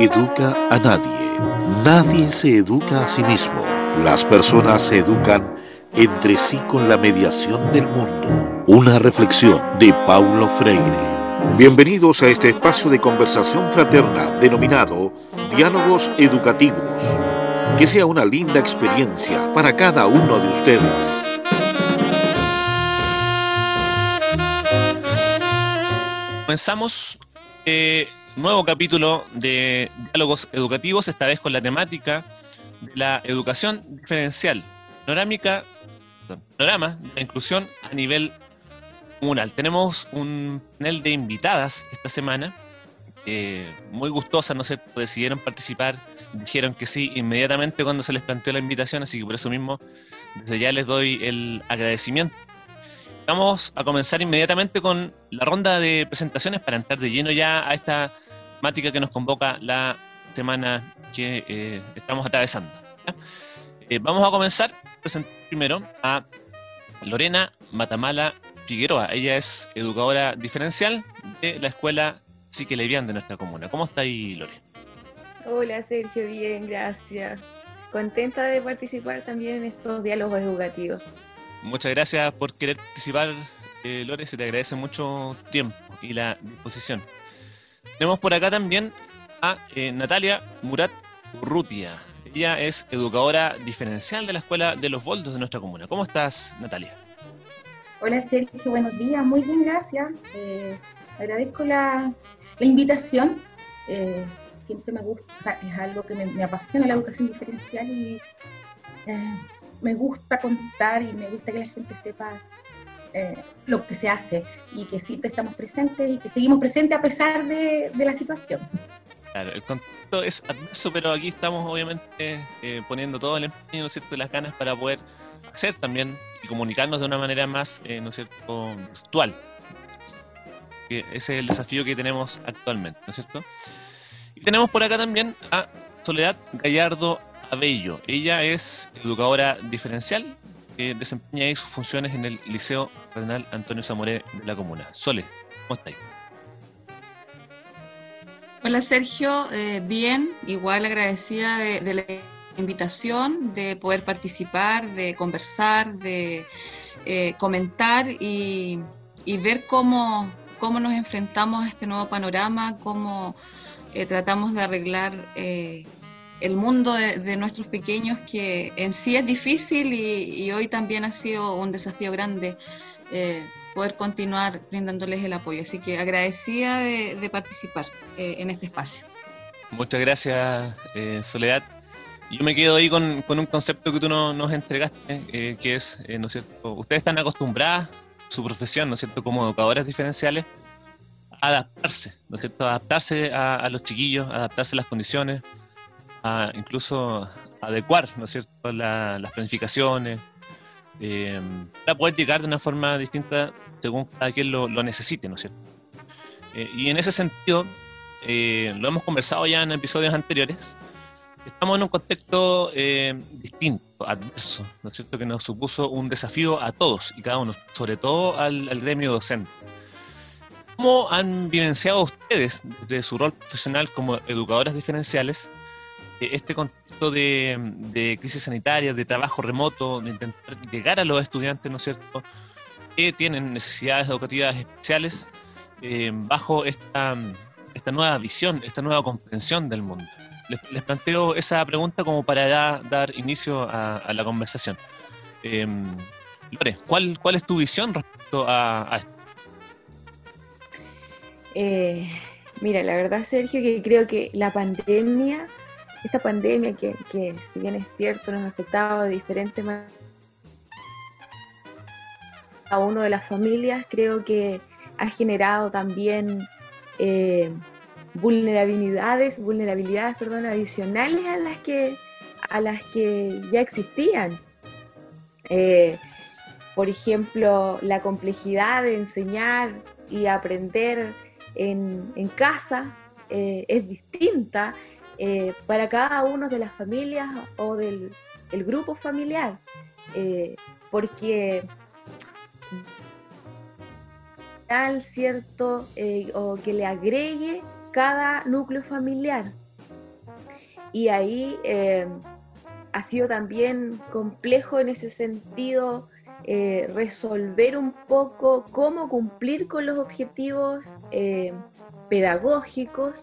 Educa a nadie. Nadie se educa a sí mismo. Las personas se educan entre sí con la mediación del mundo. Una reflexión de Paulo Freire. Bienvenidos a este espacio de conversación fraterna denominado Diálogos Educativos. Que sea una linda experiencia para cada uno de ustedes. Comenzamos eh, nuevo capítulo de Diálogos Educativos, esta vez con la temática de la educación diferencial, panorámica, panorama de la inclusión a nivel comunal. Tenemos un panel de invitadas esta semana, eh, muy gustosas, no sé, decidieron participar, dijeron que sí inmediatamente cuando se les planteó la invitación, así que por eso mismo desde ya les doy el agradecimiento. Vamos a comenzar inmediatamente con la ronda de presentaciones para entrar de lleno ya a esta temática que nos convoca la semana que eh, estamos atravesando. Eh, vamos a comenzar presentar primero a Lorena Matamala Figueroa. Ella es educadora diferencial de la escuela Psique Levian de nuestra comuna. ¿Cómo está ahí, Lore? Hola, Sergio, bien, gracias. Contenta de participar también en estos diálogos educativos. Muchas gracias por querer participar, eh, Lore. Se te agradece mucho tiempo y la disposición. Tenemos por acá también a eh, Natalia Murat Urrutia. Ella es educadora diferencial de la Escuela de los Boldos de nuestra comuna. ¿Cómo estás, Natalia? Hola, Sergio. Buenos días. Muy bien, gracias. Eh, agradezco la, invitación. Eh, siempre me gusta, o sea, es algo que me, apasiona la educación diferencial y me gusta contar y me gusta que la gente sepa eh, lo que se hace y que siempre estamos presentes y que seguimos presentes a pesar de, la situación. Claro, el contexto es adverso, pero aquí estamos obviamente eh, poniendo todo el empeño, ¿no es cierto?, las ganas para poder hacer también y comunicarnos de una manera más, eh, ¿no es cierto?, actual. ese es el desafío que tenemos actualmente, ¿no es cierto? Y tenemos por acá también a Soledad Gallardo Abello. Ella es educadora diferencial desempeña ahí sus funciones en el Liceo Cardenal Antonio Zamoré de la comuna. Sole, ¿cómo estáis? Hola Sergio, eh, bien, igual agradecida de, la invitación, de poder participar, de conversar, de eh, comentar y, ver cómo, cómo nos enfrentamos a este nuevo panorama, cómo eh, tratamos de arreglar el mundo de, nuestros pequeños que en sí es difícil y, hoy también ha sido un desafío grande eh, poder continuar brindándoles el apoyo. Así que agradecida de, participar eh, en este espacio. Muchas gracias, eh, Soledad. Yo me quedo ahí con, un concepto que tú nos entregaste, que es, ¿no es cierto? Ustedes están acostumbradas, su profesión, ¿no es cierto?, como educadoras diferenciales, a adaptarse, ¿no es cierto?, adaptarse a, a los chiquillos, adaptarse a las condiciones, a incluso adecuar, ¿no es cierto?, las planificaciones, eh, para poder llegar de una forma distinta según cada quien lo, necesite, ¿no es cierto? Eh, y en ese sentido, eh, lo hemos conversado ya en episodios anteriores, estamos en un contexto distinto, adverso, ¿no es cierto?, que nos supuso un desafío a todos y cada uno, sobre todo al, al gremio docente. ¿Cómo han vivenciado ustedes desde su rol profesional como educadoras diferenciales este contexto de, crisis sanitaria, de trabajo remoto, de intentar llegar a los estudiantes, ¿no es cierto?, que tienen necesidades educativas especiales eh, bajo esta, esta nueva visión, esta nueva comprensión del mundo. Les, planteo esa pregunta como para dar inicio a, la conversación. Eh, Lore, ¿cuál, ¿cuál es tu visión respecto a, esto? Eh, mira, la verdad, Sergio, que creo que la pandemia esta pandemia que, si bien es cierto nos ha afectado de diferentes maneras a uno de las familias, creo que ha generado también eh, vulnerabilidades, vulnerabilidades perdón, adicionales a las que, a las que ya existían. Eh, por ejemplo, la complejidad de enseñar y aprender en, casa eh, es distinta eh, para cada uno de las familias o del grupo familiar, eh, porque cierto eh, o que le agregue cada núcleo familiar. Y ahí ha sido también complejo en ese sentido resolver un poco cómo cumplir con los objetivos pedagógicos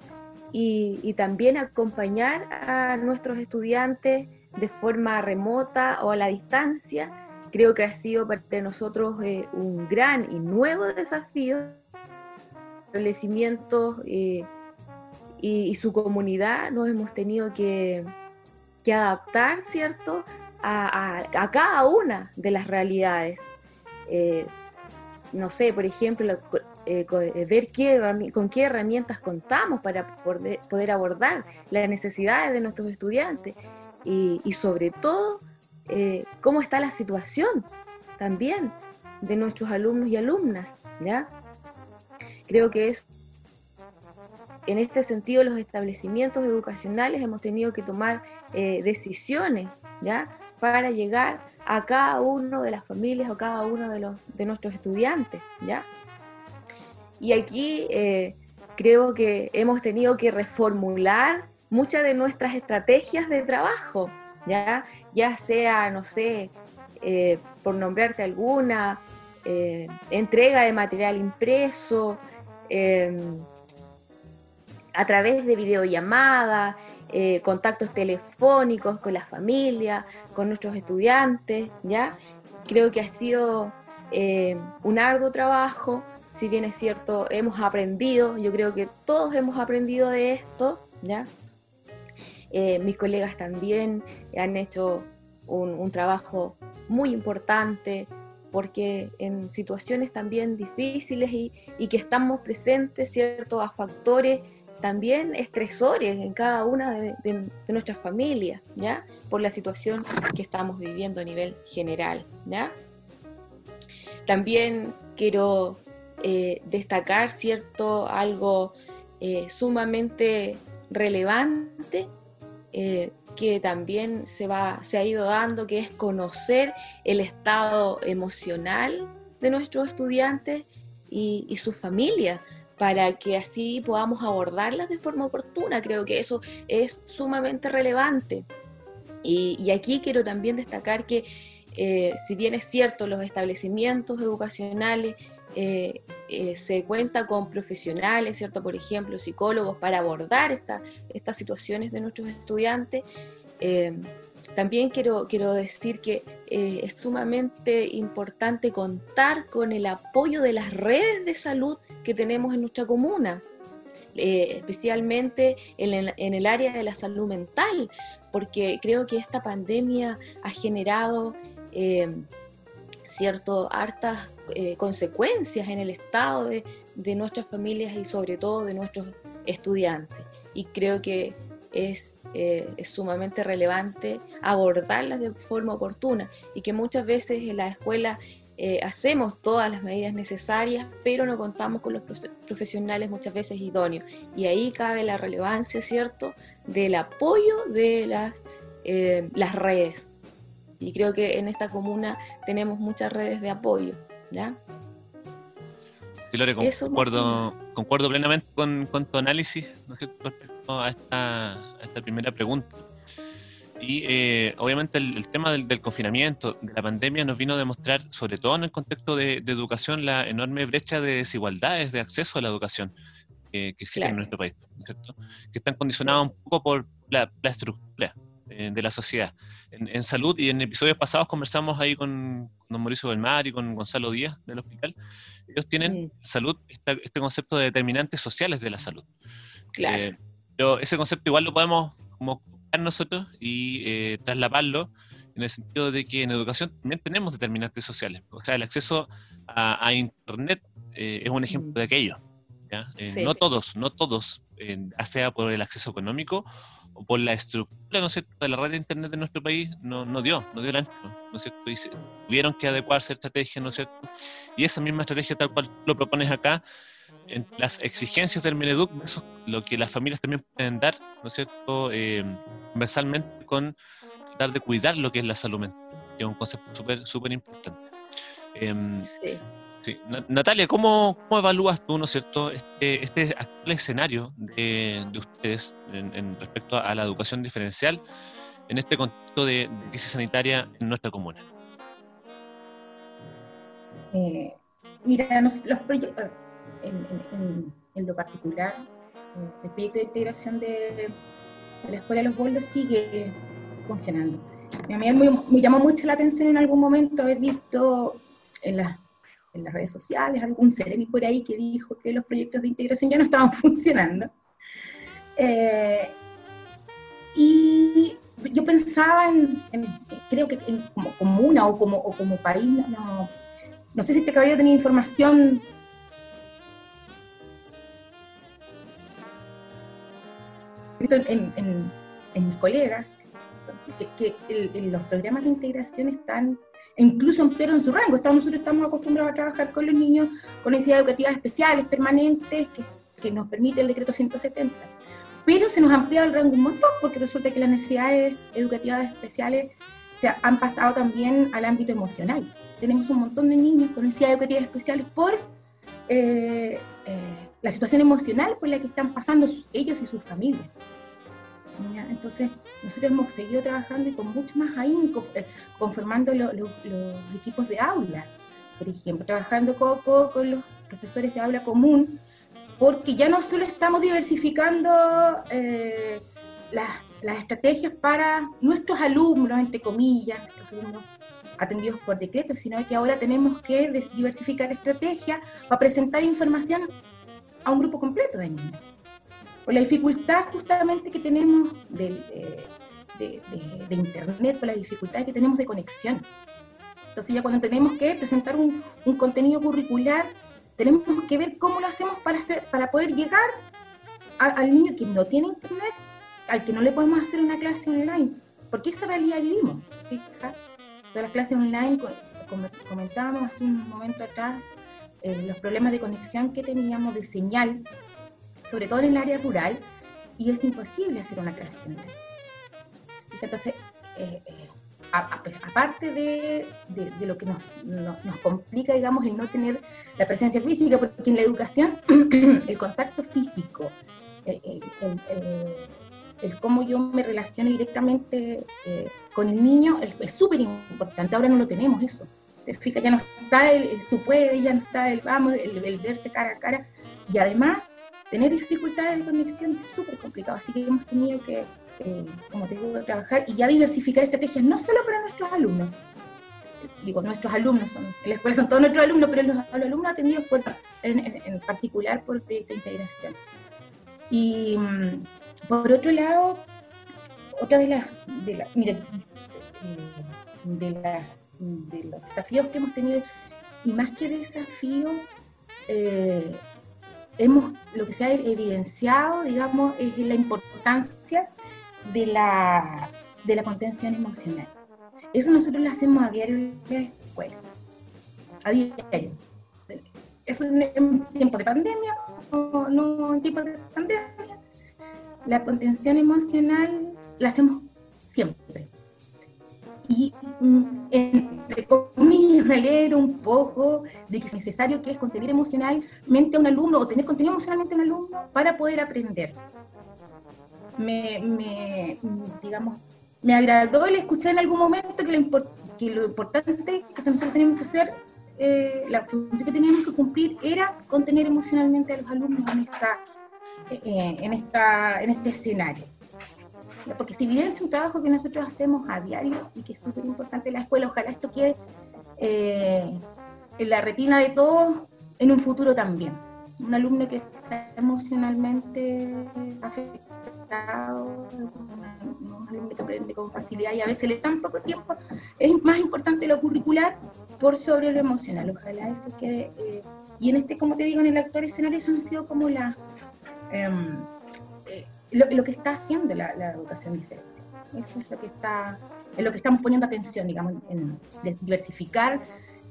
y, también acompañar a nuestros estudiantes de forma remota o a la distancia. Creo que ha sido para nosotros un gran y nuevo desafío establecimientos eh, y, su comunidad nos hemos tenido que, adaptar, ¿cierto?, a, cada una de las realidades. Eh, no sé, por ejemplo, eh, ver qué, con qué herramientas contamos para poder, abordar las necesidades de nuestros estudiantes y, sobre todo cómo está la situación también de nuestros alumnos y alumnas, ¿ya? Creo que es en este sentido los establecimientos educacionales hemos tenido que tomar eh, decisiones ¿ya? para llegar a cada uno de las familias o cada uno de, los, de nuestros estudiantes. ¿ya? Y aquí eh, creo que hemos tenido que reformular muchas de nuestras estrategias de trabajo, ya, ya sea, no sé, eh, por nombrarte alguna, entrega de material impreso, Em, a través de videollamadas, eh, contactos telefónicos con la familia, con nuestros estudiantes, ¿ya? Creo que ha sido un arduo trabajo, si bien es cierto, hemos aprendido, yo creo que todos hemos aprendido de esto, ¿ya? Eh, mis colegas también han hecho un trabajo muy importante, porque en situaciones también difíciles y, que estamos presentes, ¿cierto?, a factores también estresores en cada una de, nuestras familias, ¿ya? Por la situación que estamos viviendo a nivel general, ¿ya? También quiero eh, destacar, ¿cierto?, algo eh, sumamente relevante eh, que también se, va, se ha ido dando, que es conocer el estado emocional de nuestros estudiantes y, y sus familias, para que así podamos abordarlas de forma oportuna. Creo que eso es sumamente relevante. Y, aquí quiero también destacar que, si bien es cierto, los establecimientos educacionales eh, eh, se cuenta con profesionales, ¿cierto? Por ejemplo, psicólogos para abordar estas situaciones de nuestros estudiantes. Eh, también quiero, quiero decir que es sumamente importante contar con el apoyo de las redes de salud que tenemos en nuestra comuna, especialmente en el, en el área de la salud mental, porque creo que esta pandemia ha generado cierto hartas eh, consecuencias en el estado de, nuestras familias y sobre todo de nuestros estudiantes. Y creo que es, eh, sumamente relevante abordarlas de forma oportuna y que muchas veces en la escuela eh, hacemos todas las medidas necesarias, pero no contamos con los profesionales muchas veces idóneos. Y ahí cabe la relevancia, ¿cierto?, del apoyo de las, las redes. Y creo que en esta comuna tenemos muchas redes de apoyo. ¿Ya? Lore, concuerdo, concuerdo plenamente con, tu análisis respecto a esta, primera pregunta. Y eh, obviamente el, tema del, confinamiento, de la pandemia, nos vino a demostrar, sobre todo en el contexto de, educación, la enorme brecha de desigualdades de acceso a la educación que existe en nuestro país, que están condicionadas un poco por la, estructura eh, de la sociedad. En, salud y en episodios pasados conversamos ahí con, don Mauricio Belmar y con Gonzalo Díaz del hospital, ellos tienen salud, este concepto de determinantes sociales de la salud. Claro. Eh, pero ese concepto igual lo podemos como nosotros y eh, trasladarlo en el sentido de que en educación también tenemos determinantes sociales. O sea, el acceso a, Internet eh, es un ejemplo de aquello. No todos, no todos, ya sea por el acceso económico por la estructura ¿no de la red de internet de nuestro país, no, no dio, no dio el ancho, ¿no es cierto? Y tuvieron que adecuarse a estrategia, ¿no es cierto? Y esa misma estrategia tal cual lo propones acá, en las exigencias del Mineduc, eso lo que las familias también pueden dar, ¿no es cierto? Eh, universalmente con tratar de cuidar lo que es la salud mental, que es un concepto súper súper importante. Em, sí. Sí. Natalia, ¿cómo, ¿cómo, evalúas tú, ¿no cierto?, este, este actual escenario de, ustedes en, respecto a la educación diferencial en este contexto de crisis sanitaria en nuestra comuna? Eh, mira, los proyectos, en, en, lo particular, eh, el proyecto de integración de, la Escuela de los Boldos sigue funcionando. A mí me, llamó mucho la atención en algún momento haber visto en, en las redes sociales algún seremi por ahí que dijo que los proyectos de integración ya no estaban funcionando. Eh, y yo pensaba en, creo que como comuna o como, o como país, no, no sé si este caballero tenía información en, en, mis colegas que, los programas de integración están incluso entero en su rango. Estamos, nosotros estamos acostumbrados a trabajar con los niños con necesidades educativas especiales, permanentes, que, que nos permite el decreto 170. Pero se nos ha ampliado el rango un montón porque resulta que las necesidades educativas especiales se han pasado también al ámbito emocional tenemos un montón de niños con necesidades educativas especiales por eh, eh, la situación emocional por la que están pasando ellos y sus familias. Entonces, nosotros hemos seguido trabajando y con mucho más ahínco, eh, conformando los equipos de aula, por ejemplo, trabajando poco con los profesores de aula común, porque ya no solo estamos diversificando las, las estrategias para nuestros alumnos, entre comillas, los alumnos atendidos por decreto, sino que ahora tenemos que diversificar estrategias para presentar información a un grupo completo de niños. Por la dificultad justamente que tenemos de, de, Internet, por la dificultad que tenemos de conexión. Entonces ya cuando tenemos que presentar un, un contenido curricular, tenemos que ver cómo lo hacemos para, hacer, para poder llegar al niño que no tiene Internet, al que no le podemos hacer una clase online, porque esa realidad vivimos de las clases online, como comentábamos hace un momento atrás, eh, los problemas de conexión que teníamos de señal, sobre todo en el área rural, y es imposible hacer una online. Entonces, eh, eh, aparte de, de, lo que nos, nos, complica, digamos, el no tener la presencia física, porque en la educación el contacto físico, el, el cómo yo me relaciono directamente eh, con el niño es súper importante. Ahora no lo tenemos eso. Te fijas, ya no está el, tú puedes, ya no está el vamos, el, verse cara a cara. Y además, tener dificultades de conexión es súper complicado. Así que hemos tenido que, eh, como te digo, trabajar y ya diversificar estrategias, no solo para nuestros alumnos. Digo, nuestros alumnos son, en la escuela son todos nuestros alumnos, pero los, alumnos atendidos por, en, en, particular por el proyecto de integración. Y mm, por otro lado, otra de las, de, la, eh, de, los desafíos que hemos tenido, y más que desafío, eh, hemos, lo que se ha evidenciado, digamos, es la importancia de la, de la contención emocional. Eso nosotros lo hacemos a diario en la escuela, a diario. Eso en tiempo de pandemia, no, no en tiempo de pandemia, la contención emocional la hacemos siempre. Y mm, entre comillas me alegro un poco de que es necesario que es contener emocionalmente a un alumno o tener contenido emocionalmente a un alumno para poder aprender. Me, digamos, me agradó el escuchar en algún momento que lo, importante que nosotros tenemos que hacer, eh, la función que teníamos que cumplir era contener emocionalmente a los alumnos en esta eh, en, esta, en este escenario. Porque si bien es un trabajo que nosotros hacemos a diario y que es súper importante la escuela, ojalá esto quede eh, en la retina de todos en un futuro también. Un alumno que está emocionalmente afectado, un alumno que aprende con facilidad y a veces le tan poco tiempo, es más importante lo curricular por sobre lo emocional. Ojalá eso quede. Eh, y en este, como te digo, en el actual escenario, eso han sido como la, Em, eh, lo, que está haciendo la, educación diferencial. Eso es lo que está, en lo que estamos poniendo atención, digamos, en, diversificar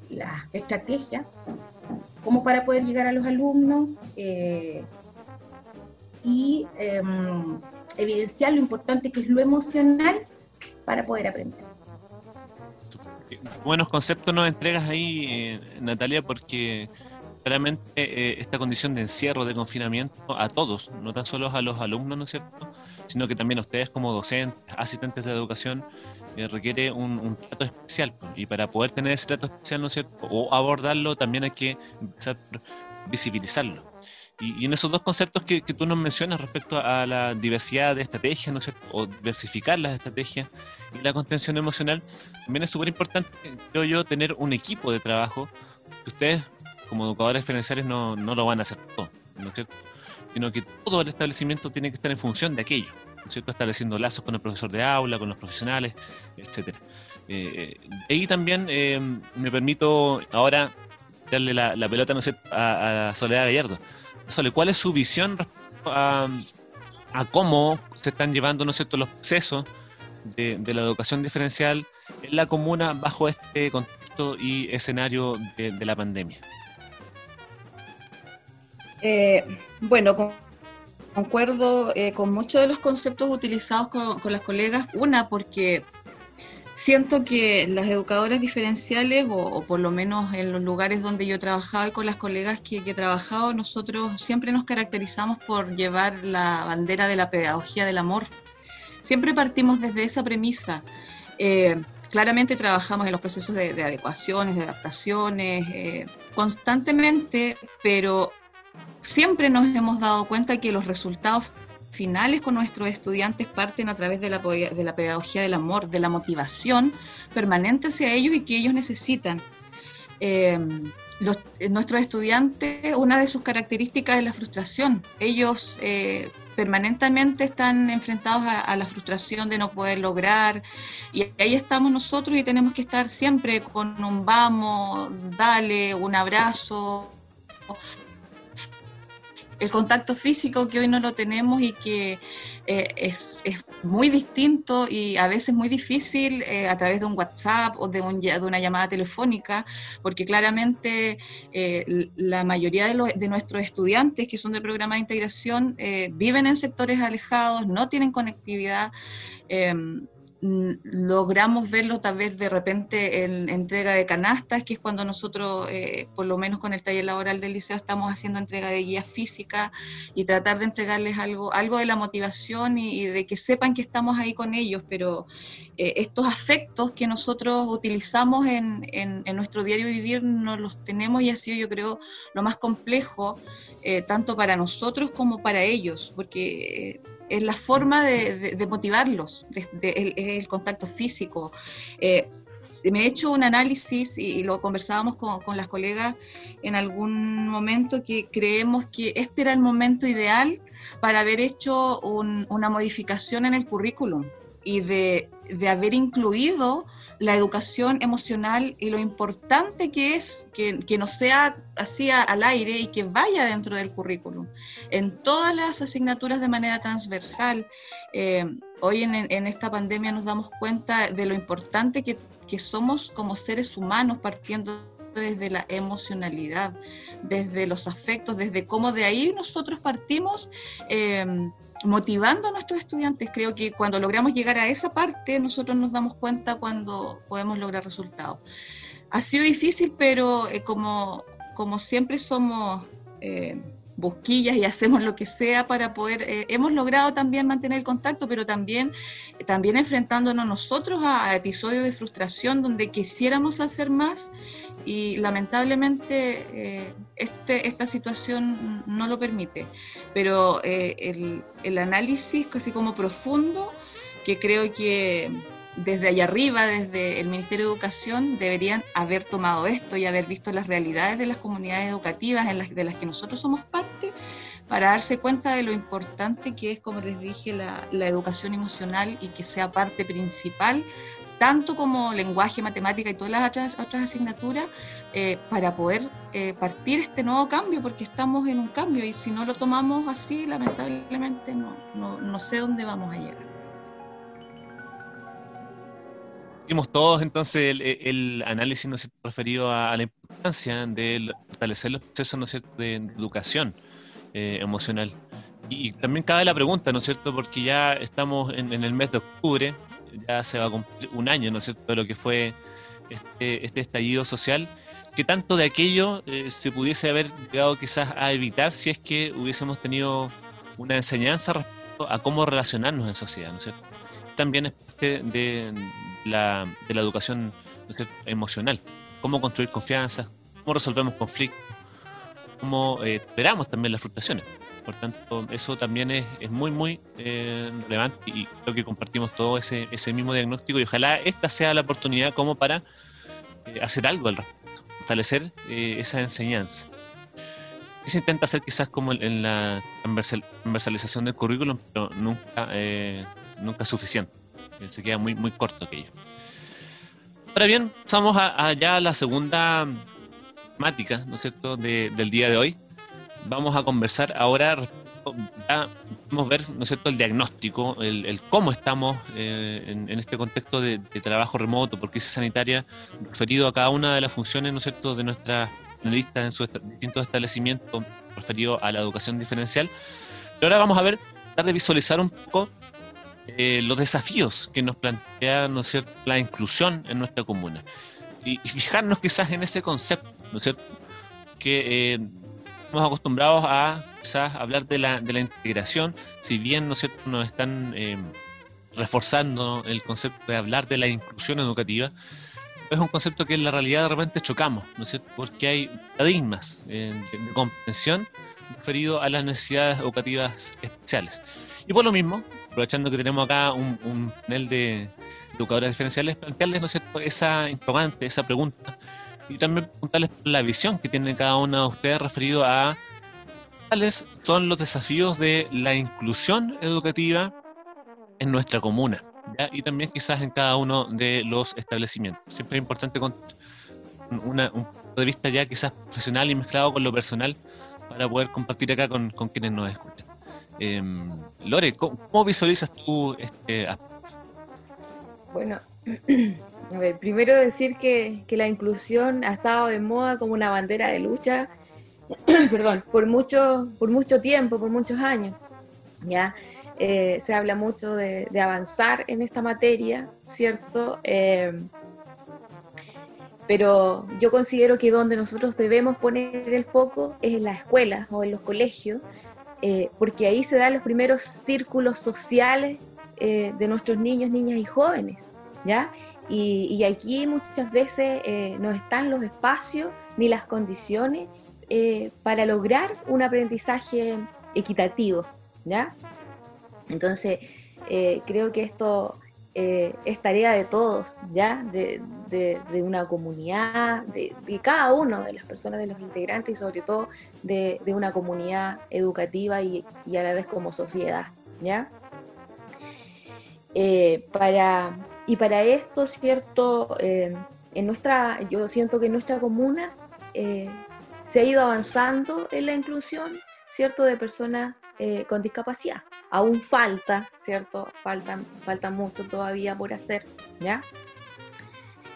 la estrategia como para poder llegar a los alumnos eh, y em, evidenciar lo importante que es lo emocional para poder aprender. buenos conceptos nos entregas ahí, eh, Natalia, porque claramente eh, esta condición de encierro, de confinamiento a todos, no tan solo a los alumnos, ¿no es cierto?, sino que también ustedes como docentes, asistentes de educación, eh, requiere un, trato especial. Y para poder tener ese trato especial, ¿no es cierto?, o abordarlo, también hay que empezar a visibilizarlo. Y, en esos dos conceptos que, tú nos mencionas respecto a la diversidad de estrategias, ¿no es cierto?, o diversificar las estrategias y la contención emocional, también es súper importante, creo yo, tener un equipo de trabajo que ustedes como educadores diferenciales no, no lo van a hacer todo, ¿no es cierto? Sino que todo el establecimiento tiene que estar en función de aquello, ¿no es cierto? Estableciendo lazos con el profesor de aula, con los profesionales, etcétera. Eh, ahí también eh, me permito ahora darle la, pelota ¿no sé, a, Soledad Gallardo. Sole, ¿cuál es su visión a, a, cómo se están llevando ¿no es cierto? los procesos de, la educación diferencial en la comuna bajo este contexto y escenario de la pandemia? Eh, bueno, concuerdo eh, con muchos de los conceptos utilizados con, las colegas. Una, porque siento que las educadoras diferenciales, o, por lo menos en los lugares donde yo he trabajado y con las colegas que, he trabajado, nosotros siempre nos caracterizamos por llevar la bandera de la pedagogía del amor. Siempre partimos desde esa premisa. Eh, claramente trabajamos en los procesos de, adecuaciones, de adaptaciones, constantemente, pero siempre nos hemos dado cuenta que los resultados finales con nuestros estudiantes parten a través de la, pedagogía del amor, de la motivación permanente hacia ellos y que ellos necesitan. Eh, nuestros estudiantes, una de sus características es la frustración. Ellos eh, permanentemente están enfrentados a, la frustración de no poder lograr y ahí estamos nosotros y tenemos que estar siempre con un vamos, dale, un abrazo, el contacto físico que hoy no lo tenemos y que eh, es, muy distinto y a veces muy difícil eh, a través de un WhatsApp o de, de una llamada telefónica, porque claramente eh, la mayoría de, de, nuestros estudiantes que son del programa de integración viven en sectores alejados, no tienen conectividad em, logramos verlo tal vez de repente en entrega de canastas, que es cuando nosotros, eh, por lo menos con el taller laboral del liceo, estamos haciendo entrega de guías físicas y tratar de entregarles algo, algo de la motivación y, de que sepan que estamos ahí con ellos, pero eh, estos afectos que nosotros utilizamos en, en, nuestro diario vivir no los tenemos y ha sido yo creo lo más complejo, eh, tanto para nosotros como para ellos, porque es la forma de, motivarlos, es el, contacto físico. Eh, me he hecho un análisis y, lo conversábamos con, las colegas en algún momento que creemos que este era el momento ideal para haber hecho una modificación en el currículum y de, de haber incluido la educación emocional y lo importante que es que, que no sea así al aire y que vaya dentro del currículum. En todas las asignaturas de manera transversal, eh, hoy en, en, esta pandemia nos damos cuenta de lo importante que, que somos como seres humanos partiendo desde la emocionalidad, desde los afectos, desde cómo de ahí nosotros partimos. Eh, motivando a nuestros estudiantes. Creo que cuando logramos llegar a esa parte, nosotros nos damos cuenta cuando podemos lograr resultados. Ha sido difícil, pero eh, como, como siempre somos eh, busquillas y hacemos lo que sea para poder, eh, hemos logrado también mantener el contacto, pero también, también enfrentándonos nosotros a, episodios de frustración donde quisiéramos hacer más y lamentablemente eh, este, esta situación no lo permite. Pero eh, el, el análisis casi como profundo, que creo que desde allá arriba, desde el Ministerio de Educación, deberían haber tomado esto y haber visto las realidades de las comunidades educativas en las, de las que nosotros somos parte, para darse cuenta de lo importante que es, como les dije, la, educación emocional y que sea parte principal, tanto como lenguaje, matemática y todas las otras, otras asignaturas, eh, para poder eh, partir este nuevo cambio, porque estamos en un cambio y si no lo tomamos así, lamentablemente no, no, no sé dónde vamos a llegar. Vimos todos entonces el, análisis ¿no referido a, la importancia de fortalecer los procesos ¿no de educación eh, emocional. Y, también cabe la pregunta, ¿no es cierto? Porque ya estamos en, el mes de octubre, ya se va a cumplir un año, ¿no es cierto?, de lo que fue este, este estallido social, ¿qué tanto de aquello eh, se pudiese haber llegado quizás a evitar si es que hubiésemos tenido una enseñanza respecto a cómo relacionarnos en sociedad, ¿no es cierto? También es parte de la, de la educación emocional, cómo construir confianza, cómo resolvemos conflictos, cómo eh, esperamos también las frustraciones. Por tanto, eso también es, muy, muy eh, relevante y creo que compartimos todo ese, ese mismo diagnóstico y ojalá esta sea la oportunidad como para eh, hacer algo al respecto, fortalecer eh, esa enseñanza. Se intenta hacer quizás como en la transversalización del currículum, pero nunca, nunca es suficiente. Se queda muy, muy corto aquello. Ahora bien, pasamos allá a la segunda temática, ¿no es cierto?, del día de hoy, vamos a conversar ahora, ya podemos ver, ¿no es cierto?, el diagnóstico, el, cómo estamos eh, en, este contexto de, trabajo remoto por crisis sanitaria, referido a cada una de las funciones, ¿no es cierto?, de nuestras analistas en sus distintos establecimientos, referido a la educación diferencial. Pero ahora vamos a ver, tratar de visualizar un poco eh, los desafíos que nos plantea, ¿no es cierto?, la inclusión en nuestra comuna. Y, fijarnos quizás en ese concepto, ¿no es cierto?, que eh, estamos acostumbrados a quizás hablar de la, de la integración, si bien ¿no nos están eh, reforzando el concepto de hablar de la inclusión educativa, es un concepto que en la realidad de repente chocamos, ¿no es cierto? porque hay paradigmas eh, de, comprensión referido a las necesidades educativas especiales. Y por lo mismo, aprovechando que tenemos acá un, panel de educadores diferenciales, plantearles ¿no es esa interrogante, esa pregunta y también preguntarles la visión que tiene cada uno de ustedes referido a cuáles son los desafíos de la inclusión educativa en nuestra comuna y también quizás en cada uno de los establecimientos. Siempre es importante con un punto de vista ya quizás profesional y mezclado con lo personal para poder compartir acá con, quienes nos escuchan. Em, Lore, ¿cómo, visualizas tú este aspecto? Bueno, A ver, primero decir que, la inclusión ha estado de moda como una bandera de lucha, perdón, por mucho, por mucho tiempo, por muchos años. ¿ya? Eh, se habla mucho de, avanzar en esta materia, ¿cierto? Eh, pero yo considero que donde nosotros debemos poner el foco es en las escuelas o en los colegios, eh, porque ahí se dan los primeros círculos sociales de nuestros niños, niñas y jóvenes, ¿ya? Y, aquí muchas veces eh, no están los espacios ni las condiciones eh, para lograr un aprendizaje equitativo, ¿ya? Entonces, eh, creo que esto es tarea de todos, ¿ya? De, una comunidad, de, cada uno de las personas, de los integrantes y sobre todo de, una comunidad educativa y, y, a la vez como sociedad, ¿ya? para y para esto, ¿cierto? Eh, en nuestra, yo siento que en nuestra comuna eh, se ha ido avanzando en la inclusión, ¿cierto? De personas eh, con discapacidad. Aún falta, ¿cierto? Falta, falta mucho todavía por hacer, ¿ya?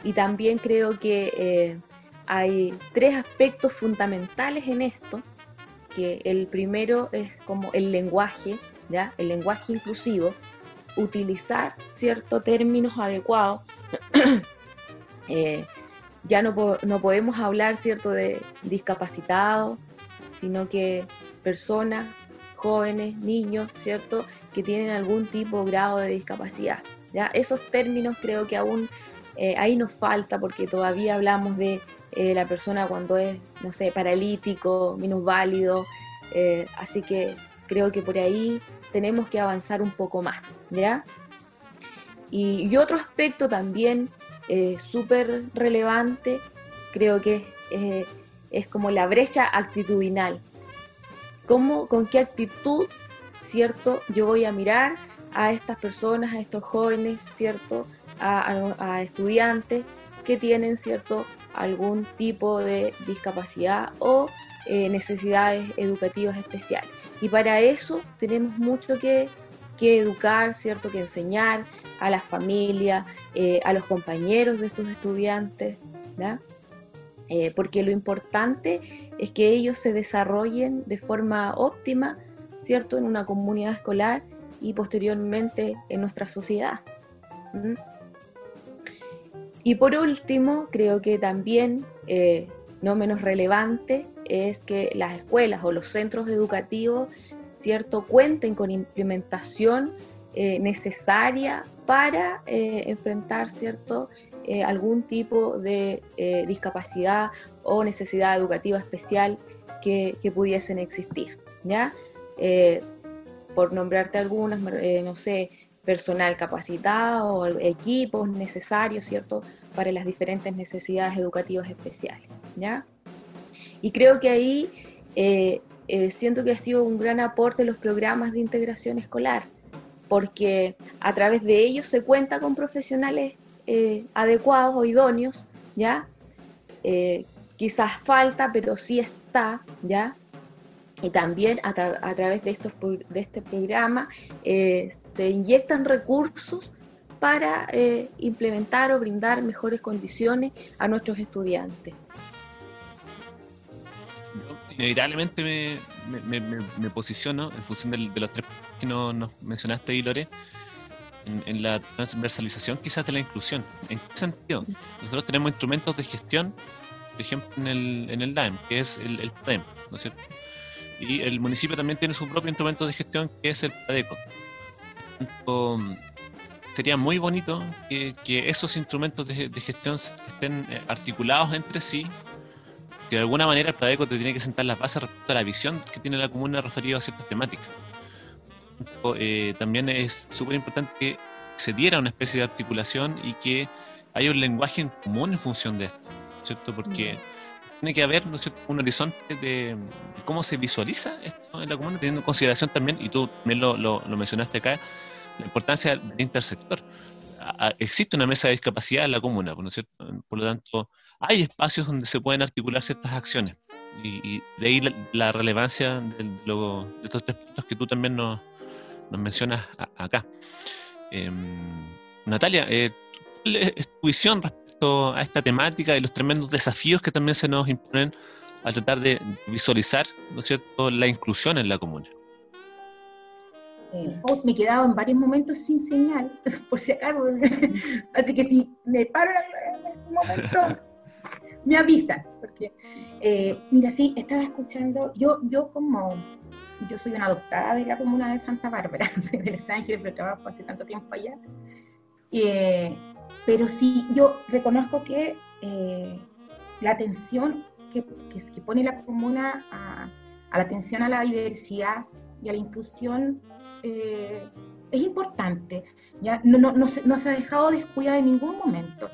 Y también creo que hay tres aspectos fundamentales en esto, que el primero es como el lenguaje, ¿ya? El lenguaje inclusivo, utilizar ciertos términos adecuados. Eh, ya no, no, podemos hablar cierto de discapacitados, sino que personas, jóvenes, niños, cierto, que tienen algún tipo de grado de discapacidad. ¿ya? Esos términos creo que aún eh, ahí nos falta porque todavía hablamos de eh, la persona cuando es, no sé, paralítico, minusválido, así que creo que por ahí tenemos que avanzar un poco más, ¿ya? Y, otro aspecto también eh, súper relevante, creo que eh, es como la brecha actitudinal. ¿Cómo, ¿Con qué actitud, cierto, yo voy a mirar a estas personas, a estos jóvenes, cierto, a, estudiantes que tienen, cierto, algún tipo de discapacidad o eh, necesidades educativas especiales? Y para eso tenemos mucho que, educar, ¿cierto? Que enseñar a la familia, eh, a los compañeros de estos estudiantes, eh, porque lo importante es que ellos se desarrollen de forma óptima, ¿cierto? En una comunidad escolar y posteriormente en nuestra sociedad. y por último, creo que también, eh, no menos relevante, es que las escuelas o los centros educativos, ¿cierto?, cuenten con implementación eh, necesaria para enfrentar, ¿cierto?, algún tipo de discapacidad o necesidad educativa especial que, que pudiesen existir, ¿ya? por nombrarte algunas, no sé, personal capacitado, equipos necesarios, ¿cierto?, para las diferentes necesidades educativas especiales, ¿ya? Y creo que ahí eh, eh, siento que ha sido un gran aporte los programas de integración escolar, porque a través de ellos se cuenta con profesionales eh, adecuados o idóneos, ¿ya? quizás falta, pero sí está, ¿ya? Y también a, través de, estos, de este programa se inyectan recursos para eh, implementar o brindar mejores condiciones a nuestros estudiantes. inevitablemente me, posiciono en función de, los tres que nos, mencionaste ahí, Lore, en, la transversalización quizás de la inclusión. ¿En qué sentido? Nosotros tenemos instrumentos de gestión, por ejemplo, en el, en el DAEM, que es el, el PREM, ¿no es cierto? Y el municipio también tiene su propio instrumento de gestión, que es el PADECO sería muy bonito que, esos instrumentos de, gestión estén eh, articulados entre sí, que de alguna manera el Pladeco te tiene que sentar las bases respecto a la visión que tiene la comuna referido a ciertas temáticas. Eh, también es súper importante que se diera una especie de articulación y que haya un lenguaje en común en función de esto, ¿cierto? Porque tiene que haber un horizonte de, cómo se visualiza esto en la comuna, teniendo en consideración también, y tú también lo, lo mencionaste acá, la importancia del intersector. Existe una mesa de discapacidad en la comuna, ¿no es cierto? por lo tanto, hay espacios donde se pueden articular ciertas acciones. Y, de ahí la, relevancia de, estos tres puntos que tú también nos, mencionas acá. Em, Natalia, eh, ¿cuál es tu visión respecto a esta temática y los tremendos desafíos que también se nos imponen al tratar de visualizar ¿no es cierto? la inclusión en la comuna? Eh, me he quedado en varios momentos sin señal, por si acaso. Así que si me paro en algún momento, me avisan. Porque, eh, mira, sí, estaba escuchando, yo, yo como, yo soy una adoptada de la comuna de Santa Bárbara, de Los Ángeles, pero trabajo hace tanto tiempo allá. Eh, pero sí, yo reconozco que la atención que, que, pone la comuna a, a la atención a la diversidad y a la inclusión eh, es importante, ¿ya? No, no, no, se, no, se, ha dejado descuidar en ningún momento.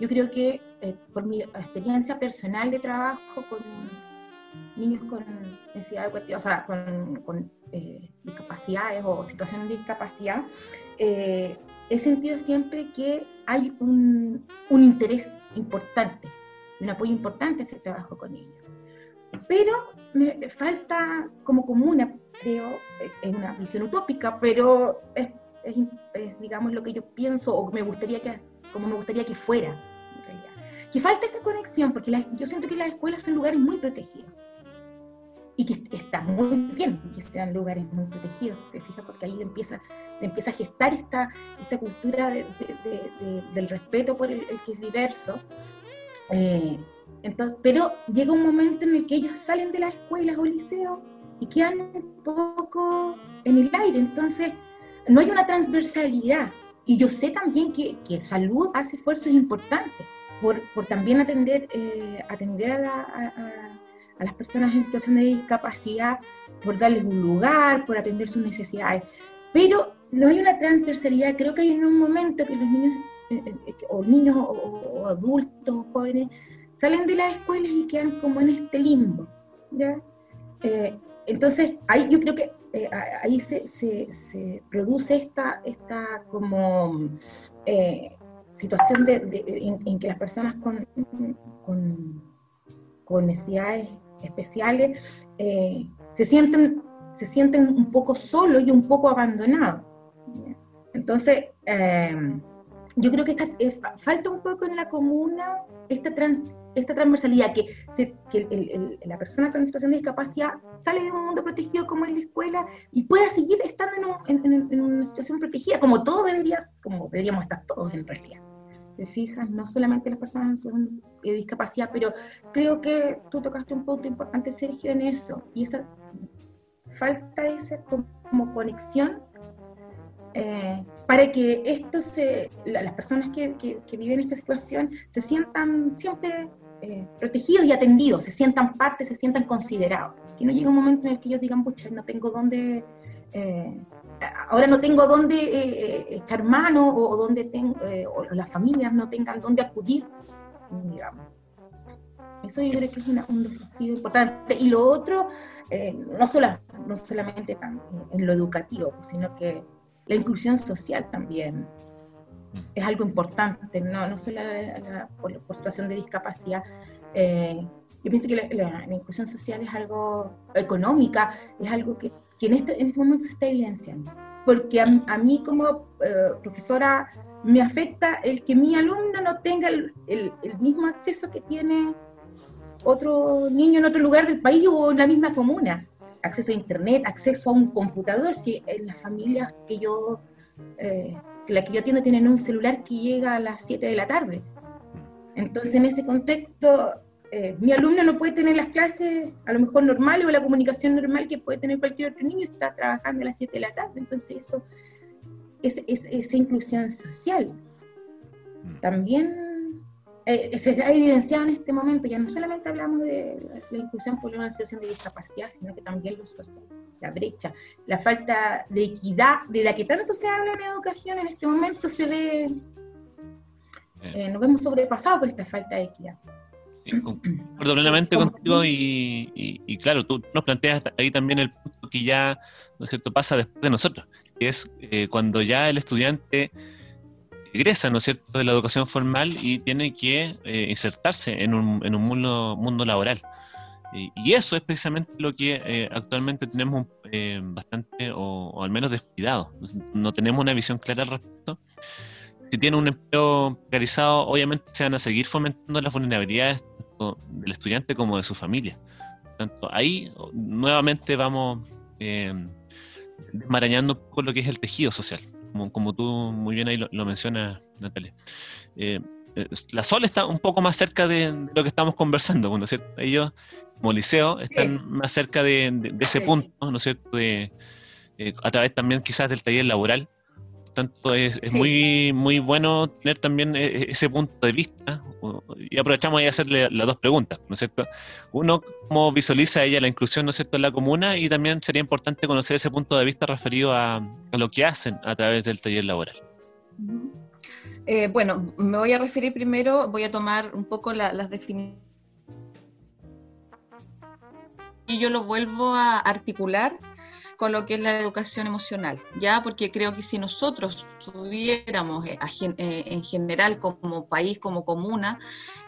Yo creo que eh, por mi experiencia personal de trabajo con niños con necesidad de o sea, con, con eh, discapacidades o situaciones de discapacidad, he sentido siempre que hay un, un interés importante, un apoyo importante hacia el trabajo con ellos. Pero me falta como comuna, creo, es una visión utópica, pero es, digamos, lo que yo pienso o me gustaría que, como me gustaría que fuera, en realidad. Que falta esa conexión, porque yo siento que las escuelas son lugares muy protegidos. Y que está muy bien que sean lugares muy protegidos, te fijas, porque ahí empieza, se empieza a gestar esta, esta cultura del respeto por el, que es diverso. Eh, entonces, pero llega un momento en el que ellos salen de las escuelas o liceos y quedan un poco en el aire. Entonces, no hay una transversalidad. Y yo sé también que, que salud hace esfuerzos importantes por, por también atender, eh, atender a, a, a, las personas en situación de discapacidad, por darles un lugar, por atender sus necesidades. Pero no hay una transversalidad. Creo que hay en un momento que los niños, eh, eh, o niños o, adultos o jóvenes, salen de las escuelas y quedan como en este limbo. ¿ya? entonces, ahí yo creo que eh, ahí se, se, produce esta, esta como eh, situación de, en, que las personas con, con necesidades especiales eh, se, sienten, se sienten un poco solos y un poco abandonados. Entonces, yo creo que falta un poco en la comuna esta trans, esta transversalidad, que, la persona con situación de discapacidad sale de un mundo protegido como es la escuela y pueda seguir estando en, una situación protegida, como todos deberías, como deberíamos estar todos en realidad. Te fijas, no solamente las personas con discapacidad, pero creo que tú tocaste un punto importante, Sergio, en eso, y esa falta esa como conexión eh, para que esto se, las personas que, que, viven esta situación se sientan siempre eh, protegidos y atendidos, se sientan parte, se sientan considerados. Que no llegue un momento en el que ellos digan, pucha, no tengo dónde, eh, ahora no tengo dónde echar mano o, donde tengo, o las familias no tengan dónde acudir, digamos. Eso yo creo que es un desafío importante. Y lo otro, no, solo, no solamente en lo educativo, pues, sino que la inclusión social también es algo importante, no, no solo la, por, situación de discapacidad. Eh, yo pienso que la, inclusión social es algo económica, es algo que, que en, este, en este momento se está evidenciando. Porque a, mí como eh, profesora me afecta el que mi alumno no tenga el, el, el, mismo acceso que tiene otro niño en otro lugar del país o en la misma comuna acceso a internet, acceso a un computador, si en las familias que yo, eh, que la que yo atiendo tienen un celular que llega a las 7 de la tarde. Entonces, en ese contexto, eh, mi alumno no puede tener las clases a lo mejor normales o la comunicación normal que puede tener cualquier otro niño, está trabajando a las 7 de la tarde. Entonces, eso es, es esa inclusión social. Mm. También eh, se ha evidenciado en este momento, ya no solamente hablamos de la inclusión por una situación de discapacidad, sino que también lo social, la brecha, la falta de equidad, de la que tanto se habla en educación, en este momento se ve, eh, nos vemos sobrepasados por esta falta de equidad. Concuerdo plenamente contigo y, claro, tú nos planteas ahí también el punto que ya ¿no es cierto? pasa después de nosotros, que es eh, cuando ya el estudiante egresa, ¿no es cierto?, de la educación formal y tiene que eh, insertarse en un, en un mundo, mundo laboral. Y, eso es precisamente lo que eh, actualmente tenemos eh, bastante, o, al menos descuidado. No tenemos una visión clara al respecto. Si tiene un empleo precarizado, obviamente se van a seguir fomentando las vulnerabilidades tanto del estudiante como de su familia. Tanto ahí nuevamente vamos desmarañando un poco lo que es el tejido social como, tú muy bien ahí lo, mencionas, Natalia. Eh, eh, la SOL está un poco más cerca de, lo que estamos conversando, ¿no es cierto? Ellos, como liceo, están más cerca de, ese punto, ¿no es cierto? Eh, a través también quizás del taller laboral, tanto es, muy, muy bueno tener también e, e, ese punto de vista. Y aprovechamos ahí a hacerle las dos preguntas, ¿no es cierto? Uno, ¿cómo visualiza ella la inclusión, ¿no es cierto?, en la comuna y también sería importante conocer ese punto de vista referido a, lo que hacen a través del taller laboral. Eh, bueno, me voy a referir primero, voy a tomar un poco las definiciones y yo lo vuelvo a articular con lo que es la educación emocional, ¿ya? Porque creo que si nosotros tuviéramos eh, eh, en general como país, como comuna,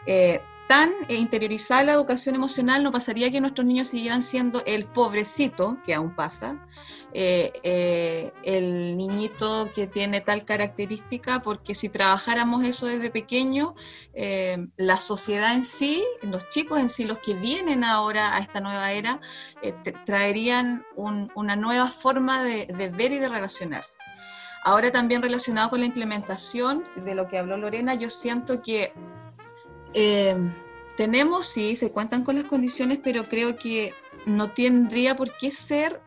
eh, tan interiorizada la educación emocional, no pasaría que nuestros niños siguieran siendo el pobrecito, que aún pasa, eh, eh, el niñito que tiene tal característica, porque si trabajáramos eso desde pequeño, eh, la sociedad en sí, los chicos en sí, los que vienen ahora a esta nueva era, traerían una nueva forma de, ver y de relacionarse. Ahora también relacionado con la implementación de lo que habló Lorena, yo siento que tenemos, sí, se cuentan con las condiciones, pero creo que no tendría por qué ser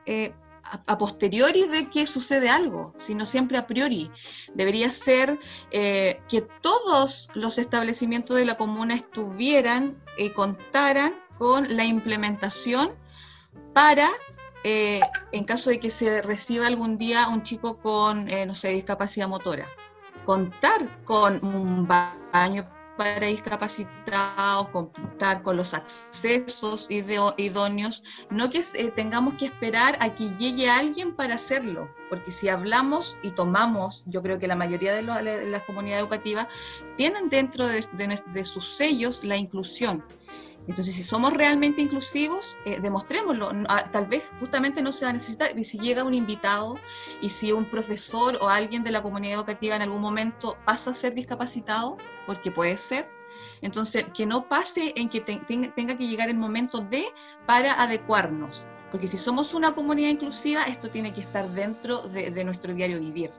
a, posteriori de que sucede algo, sino siempre a priori. Debería ser eh, que todos los establecimientos de la comuna estuvieran y contaran con la implementación para, eh, en caso de que se reciba algún día un chico con, eh, no sé, discapacidad motora, contar con un baño para discapacitados, contar con los accesos idóneos, no que eh, tengamos que esperar a que llegue alguien para hacerlo, porque si hablamos y tomamos, yo creo que la mayoría de, las comunidades educativas tienen dentro de sus sellos la inclusión. Entonces, si somos realmente inclusivos, eh, demostrémoslo. Ah, tal vez justamente no se va a necesitar. Y si llega un invitado y si un profesor o alguien de la comunidad educativa en algún momento pasa a ser discapacitado, porque puede ser, entonces que no pase en que tenga que llegar el momento de para adecuarnos. Porque si somos una comunidad inclusiva, esto tiene que estar dentro de, nuestro diario vivir.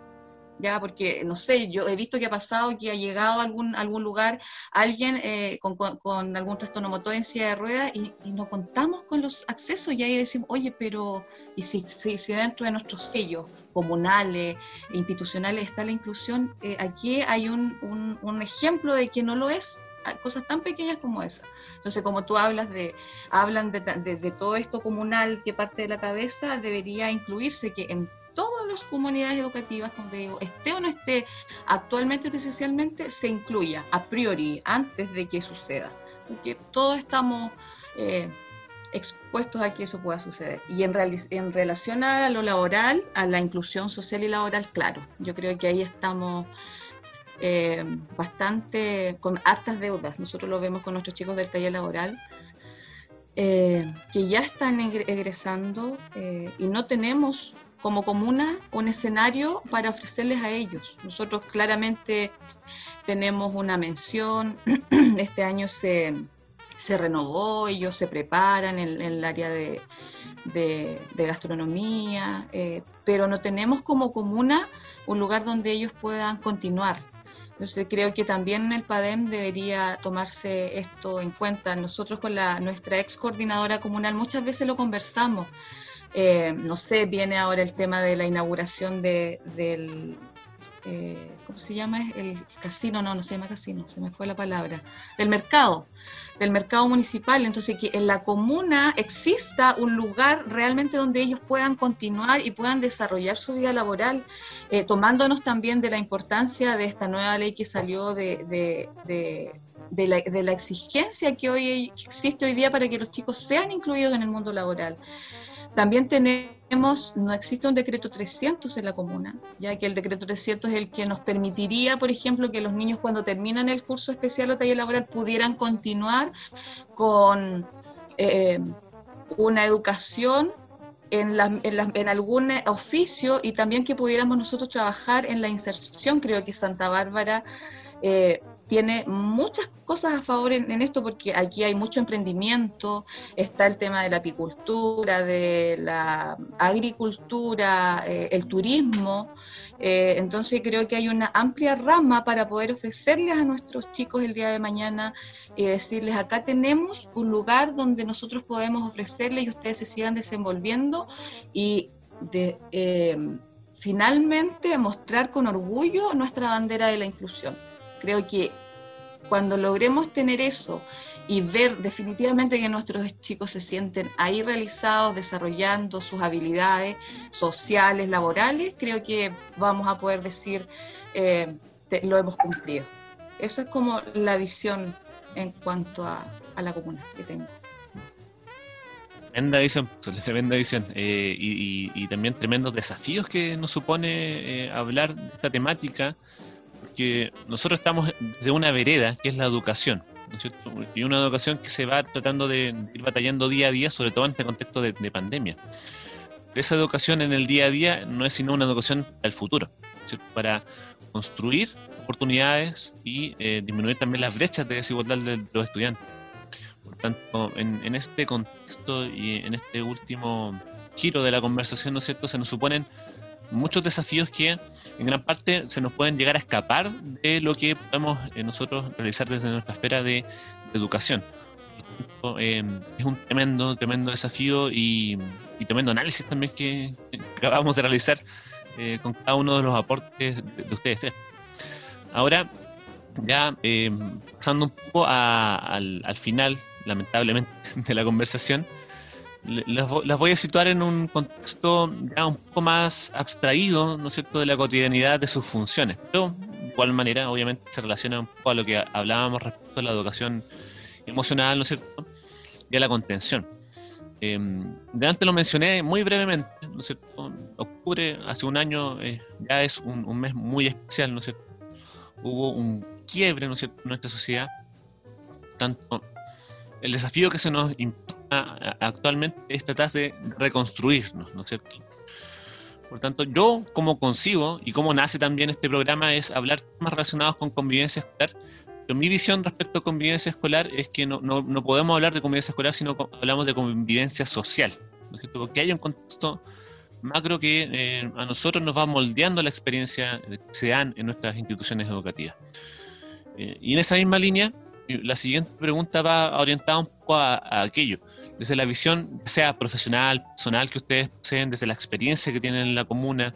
Ya porque no sé, yo he visto que ha pasado que ha llegado a algún, algún lugar alguien eh, con, con, algún trastorno motor en silla de ruedas y, no contamos con los accesos y ahí decimos, oye, pero ¿y si, si, dentro de nuestros sellos comunales, institucionales está la inclusión? Eh, aquí hay un, un, un ejemplo de que no lo es cosas tan pequeñas como esa. Entonces, como tú hablas de, hablan de, de, de, todo esto comunal que parte de la cabeza, debería incluirse que en todas las comunidades educativas, como digo, esté o no esté actualmente presencialmente, se incluya a priori, antes de que suceda. Porque todos estamos eh, expuestos a que eso pueda suceder. Y en, relación a lo laboral, a la inclusión social y laboral, claro, yo creo que ahí estamos eh, bastante con hartas deudas. Nosotros lo vemos con nuestros chicos del taller laboral. Eh, que ya están egresando y no tenemos como comuna un escenario para ofrecerles a ellos. Nosotros claramente tenemos una mención, este año se, renovó, ellos se preparan en, el área de, gastronomía, eh, pero no tenemos como comuna un lugar donde ellos puedan continuar. Entonces creo que también el PADEM debería tomarse esto en cuenta. Nosotros con la, nuestra ex coordinadora comunal muchas veces lo conversamos. Eh, no sé, viene ahora el tema de la inauguración de, del, eh, ¿cómo se llama? El casino, no, no se llama casino, se me fue la palabra, del mercado, del mercado municipal. Entonces, que en la comuna exista un lugar realmente donde ellos puedan continuar y puedan desarrollar su vida laboral, eh, tomándonos también de la importancia de esta nueva ley que salió de, de la, de la, exigencia que hoy existe hoy día para que los chicos sean incluidos en el mundo laboral. También tenemos, no existe un decreto 300 en la comuna, ya que el decreto 300 es el que nos permitiría, por ejemplo, que los niños cuando terminan el curso especial o taller laboral pudieran continuar con eh, una educación en, algún oficio y también que pudiéramos nosotros trabajar en la inserción. Creo que Santa Bárbara eh, tiene muchas cosas a favor en, esto porque aquí hay mucho emprendimiento, está el tema de la apicultura, de la agricultura, eh, el turismo. Eh, entonces creo que hay una amplia rama para poder ofrecerles a nuestros chicos el día de mañana y decirles, acá tenemos un lugar donde nosotros podemos ofrecerles y ustedes se sigan desenvolviendo y de, eh, finalmente mostrar con orgullo nuestra bandera de la inclusión. Creo que cuando logremos tener eso y ver definitivamente que nuestros chicos se sienten ahí realizados, desarrollando sus habilidades sociales, laborales, creo que vamos a poder decir eh, lo hemos cumplido. Esa es como la visión en cuanto a, la comuna que tengo. Tremenda visión, tremenda visión. Eh, y, también tremendos desafíos que nos supone eh, hablar de esta temática que nosotros estamos de una vereda, que es la educación, y una educación que se va tratando de ir batallando día a día, sobre todo en este contexto de, pandemia. Esa educación en el día a día no es sino una educación al futuro, para construir oportunidades y eh, disminuir también las brechas de desigualdad de, los estudiantes. Por tanto, en, en, este contexto y en este último giro de la conversación, ¿no es cierto?, se nos suponen muchos desafíos que en gran parte se nos pueden llegar a escapar de lo que podemos eh, nosotros realizar desde nuestra esfera de, educación. Eh, es un tremendo, tremendo desafío y, tremendo análisis también que, acabamos de realizar eh, con cada uno de los aportes de, ustedes Ahora, ya pasando un poco al, al final, lamentablemente, de la conversación, las, voy a situar en un contexto ya un poco más abstraído, ¿no es cierto?, de la cotidianidad de sus funciones. Pero, de igual manera, obviamente, se relaciona un poco a lo que hablábamos respecto a la educación emocional, ¿no es cierto?, y a la contención. Eh, de antes lo mencioné muy brevemente, ¿no es cierto? Octubre, hace un año, eh, ya es un, un, mes muy especial, ¿no es cierto? Hubo un quiebre, ¿no es cierto?, en nuestra sociedad, tanto el desafío que se nos importa actualmente es tratar de reconstruirnos, ¿no es cierto? Por tanto, yo como concibo y como nace también este programa es hablar temas relacionados con convivencia escolar. Pero mi visión respecto a convivencia escolar es que no, no, podemos hablar de convivencia escolar, sino hablamos de convivencia social, ¿no es cierto? Porque hay un contexto macro que eh, a nosotros nos va moldeando la experiencia que se dan en nuestras instituciones educativas. Eh, y en esa misma línea, la siguiente pregunta va orientada un poco a, aquello, desde la visión, sea profesional, personal que ustedes poseen, desde la experiencia que tienen en la comuna,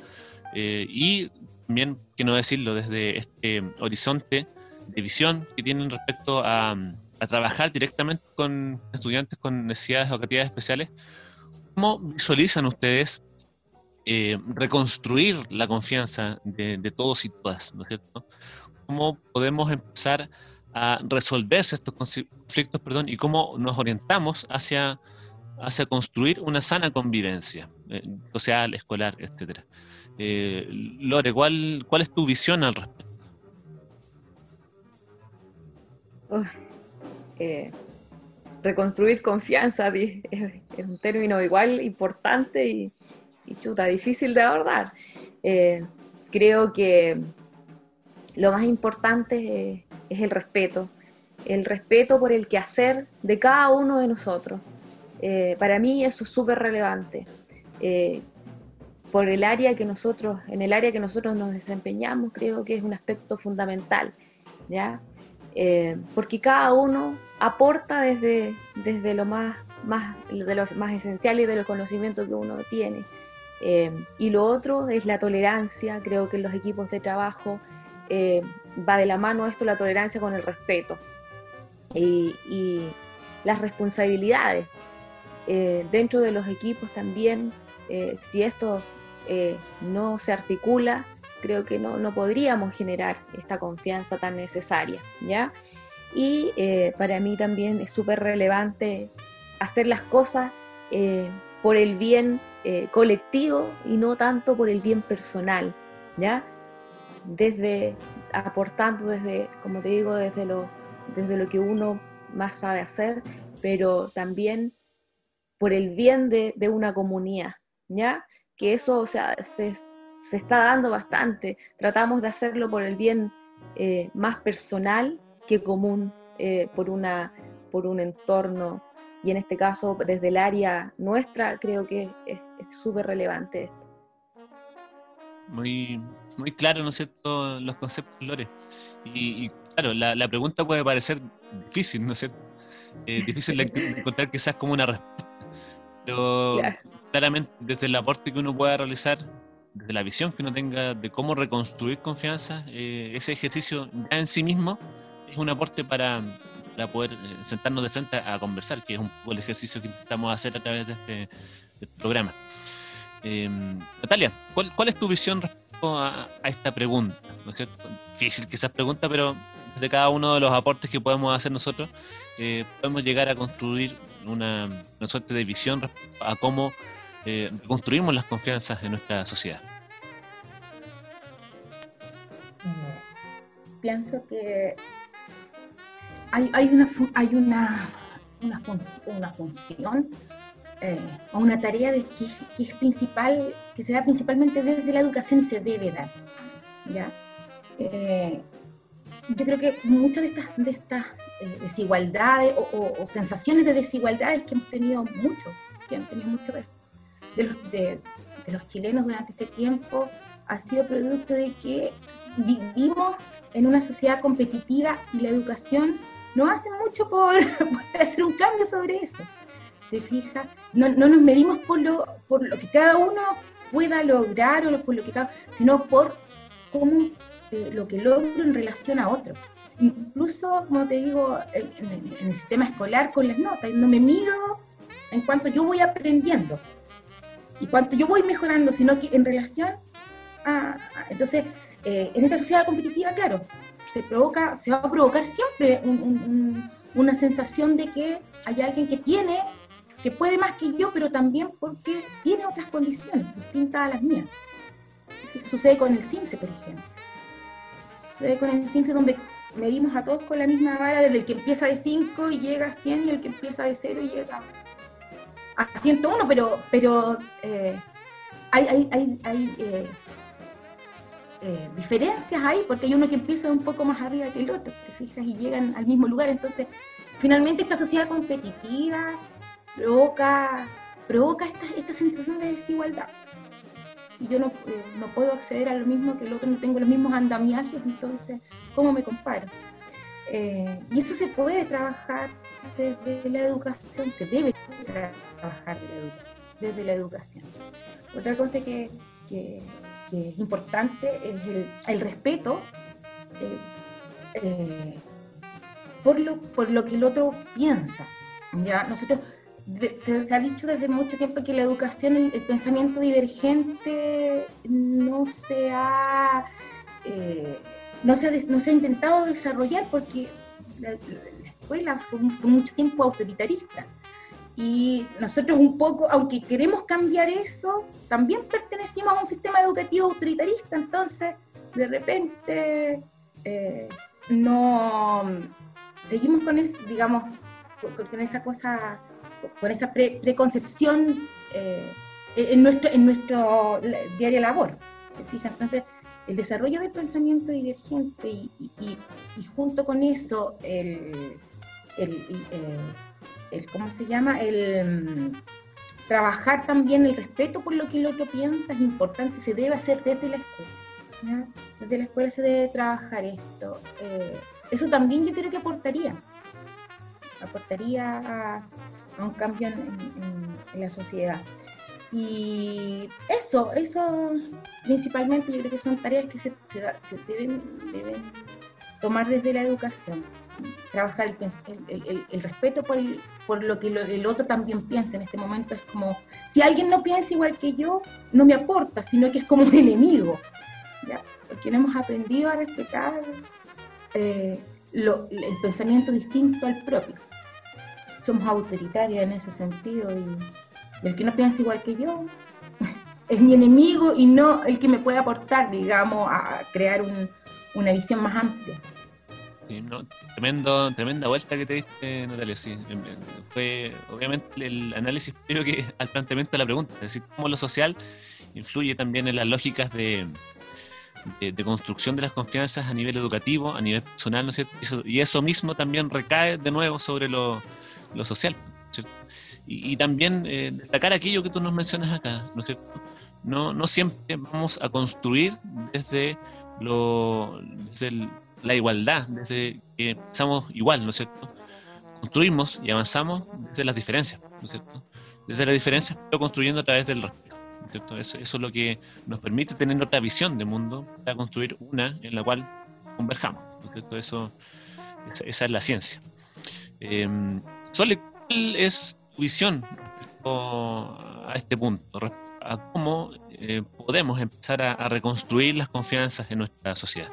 y también, que no decirlo, desde este horizonte de visión que tienen respecto a, a trabajar directamente con estudiantes con necesidades educativas especiales, ¿cómo visualizan ustedes eh, reconstruir la confianza de, todos y todas, ¿no es cierto? ¿Cómo podemos empezar a resolverse estos conflictos, perdón, y cómo nos orientamos hacia, hacia construir una sana convivencia eh, social, escolar, etcétera? Eh, Lore, ¿cuál, ¿cuál es tu visión al respecto? Eh, reconstruir confianza es, un término igual importante y, chuta, difícil de abordar. Eh, creo que lo más importante es, el respeto, el respeto por el quehacer de cada uno de nosotros. Eh, para mí eso es súper relevante. por el área que nosotros, en el área que nosotros nos desempeñamos, creo que es un aspecto fundamental, ¿ya? porque cada uno aporta desde, desde lo más, más, de los más esencial y de los conocimientos que uno tiene. Eh, y lo otro es la tolerancia, creo que en los equipos de trabajo eh, va de la mano esto, la tolerancia con el respeto y, las responsabilidades. Eh, dentro de los equipos también, si esto no se articula, creo que no, no podríamos generar esta confianza tan necesaria, ¿ya? Y eh, para mí también es súper relevante hacer las cosas eh, por el bien eh, colectivo y no tanto por el bien personal, ¿ya? Desde aportando desde, como te digo, desde lo, desde lo que uno más sabe hacer, pero también por el bien de, de una comunidad, ¿ya? Que eso, o sea, se, se, está dando bastante. Tratamos de hacerlo por el bien más personal que común eh, por, una, por un entorno. Y en este caso, desde el área nuestra, creo que es súper relevante esto. Muy, muy claro, ¿no es cierto?, los conceptos, Lore. Y, claro, la, la, pregunta puede parecer difícil, ¿no es cierto? Eh, difícil de encontrar quizás como una respuesta. Pero claramente, desde el aporte que uno pueda realizar, desde la visión que uno tenga de cómo reconstruir confianza, eh, ese ejercicio ya en sí mismo es un aporte para, poder eh, sentarnos de frente a, conversar, que es un poco el ejercicio que intentamos hacer a través de este, este programa. Em, Natalia, ¿cuál, es tu visión respecto a, esta pregunta? ¿No es cierto? Difícil quizás pregunta, pero de cada uno de los aportes que podemos hacer nosotros, eh, podemos llegar a construir una, suerte de visión a cómo eh, construimos las confianzas en nuestra sociedad. Pienso que hay, hay, una, hay una, una, una función eh, o una tarea de, que, es principal, que se da principalmente desde la educación y se debe dar. ¿ya? Eh, yo creo que muchas de estas, eh, desigualdades o, sensaciones de desigualdades que hemos tenido mucho, que han tenido mucho de, de, los, de, de los chilenos durante este tiempo, ha sido producto de que vivimos en una sociedad competitiva y la educación no hace mucho por, hacer un cambio sobre eso. ¿Te fijas? No, no, nos medimos por lo, por lo que cada uno pueda lograr o por lo que cada, sino por cómo eh, lo que logro en relación a otro. Incluso, como te digo, en, el sistema escolar con las notas, no me mido en cuanto yo voy aprendiendo y cuánto yo voy mejorando, sino que en relación a... entonces, eh, en esta sociedad competitiva, claro, se, provoca, se va a provocar siempre una sensación de que hay alguien que tiene, que puede más que yo, pero también porque tiene otras condiciones distintas a las mías. Sucede con el CIMSE, por ejemplo. Sucede con el CIMSE donde medimos a todos con la misma vara, desde el que empieza de 5 y llega a 100 y el que empieza de 0 y llega a 101, pero, pero eh, hay, hay, hay, hay eh, eh, diferencias ahí, porque hay uno que empieza un poco más arriba que el otro, te fijas, y llegan al mismo lugar. Entonces, finalmente esta sociedad competitiva provoca, provoca esta, esta sensación de desigualdad. si yo no, no puedo acceder a lo mismo que el otro, no tengo los mismos andamiajes, entonces, ¿cómo me comparo? Eh, y eso se puede trabajar desde la educación, se debe trabajar desde la educación. Otra cosa que, que, es importante es el, el respeto eh, eh, por, lo, por lo que el otro piensa. ¿ya? Nosotros, se, ha dicho desde mucho tiempo que la educación, el, pensamiento divergente no se ha... Eh, no se, ha, no se ha intentado desarrollar porque la, escuela fue por mucho tiempo autoritarista. Y nosotros un poco, aunque queremos cambiar eso, también pertenecimos a un sistema educativo autoritarista, entonces de repente eh, no seguimos con es, digamos, con, esa cosa, con esa preconcepción eh, en nuestro, en nuestro diario labor. Entonces, el desarrollo del pensamiento divergente y, junto con eso el, eh, el, ¿cómo se llama? El mm, trabajar también el respeto por lo que el otro piensa es importante, se debe hacer desde la escuela. Desde la escuela se debe trabajar esto. Eh, eso también yo creo que aportaría, aportaría a, un cambio en, la sociedad. Y eso, eso principalmente yo creo que son tareas que se, deben, deben tomar desde la educación trabajar el, el, respeto por, por, lo que el otro también piensa en este momento. Es como, si alguien no piensa igual que yo, no me aporta, sino que es como un enemigo, ¿ya? porque no hemos aprendido a respetar eh, el pensamiento distinto al propio. Somos autoritarios en ese sentido y, el que no piensa igual que yo es mi enemigo y no el que me puede aportar, digamos, a crear una visión más amplia tremendo, tremenda vuelta que te diste, Natalia. Sí. Em, em, fue obviamente el análisis pero que al planteamiento de la pregunta, es decir, cómo lo social influye también en las lógicas de, de, construcción de las confianzas a nivel educativo, a nivel personal, ¿no es cierto? Y eso, mismo también recae de nuevo sobre lo, lo social, ¿cierto? Y, también eh, destacar aquello que tú nos mencionas acá, ¿no cierto? No, no siempre vamos a construir desde lo desde el, la igualdad, desde que pensamos igual, ¿no es cierto? Construimos y avanzamos desde las diferencias, ¿no es cierto? Desde las diferencias, pero construyendo a través del respeto. ¿no cierto? Eso, es lo que nos permite tener otra visión de mundo para construir una en la cual converjamos. ¿no es cierto? Eso, esa, es la ciencia. Eh, Sole, ¿cuál es tu visión a este punto? A cómo eh, podemos empezar a reconstruir las confianzas en nuestra sociedad.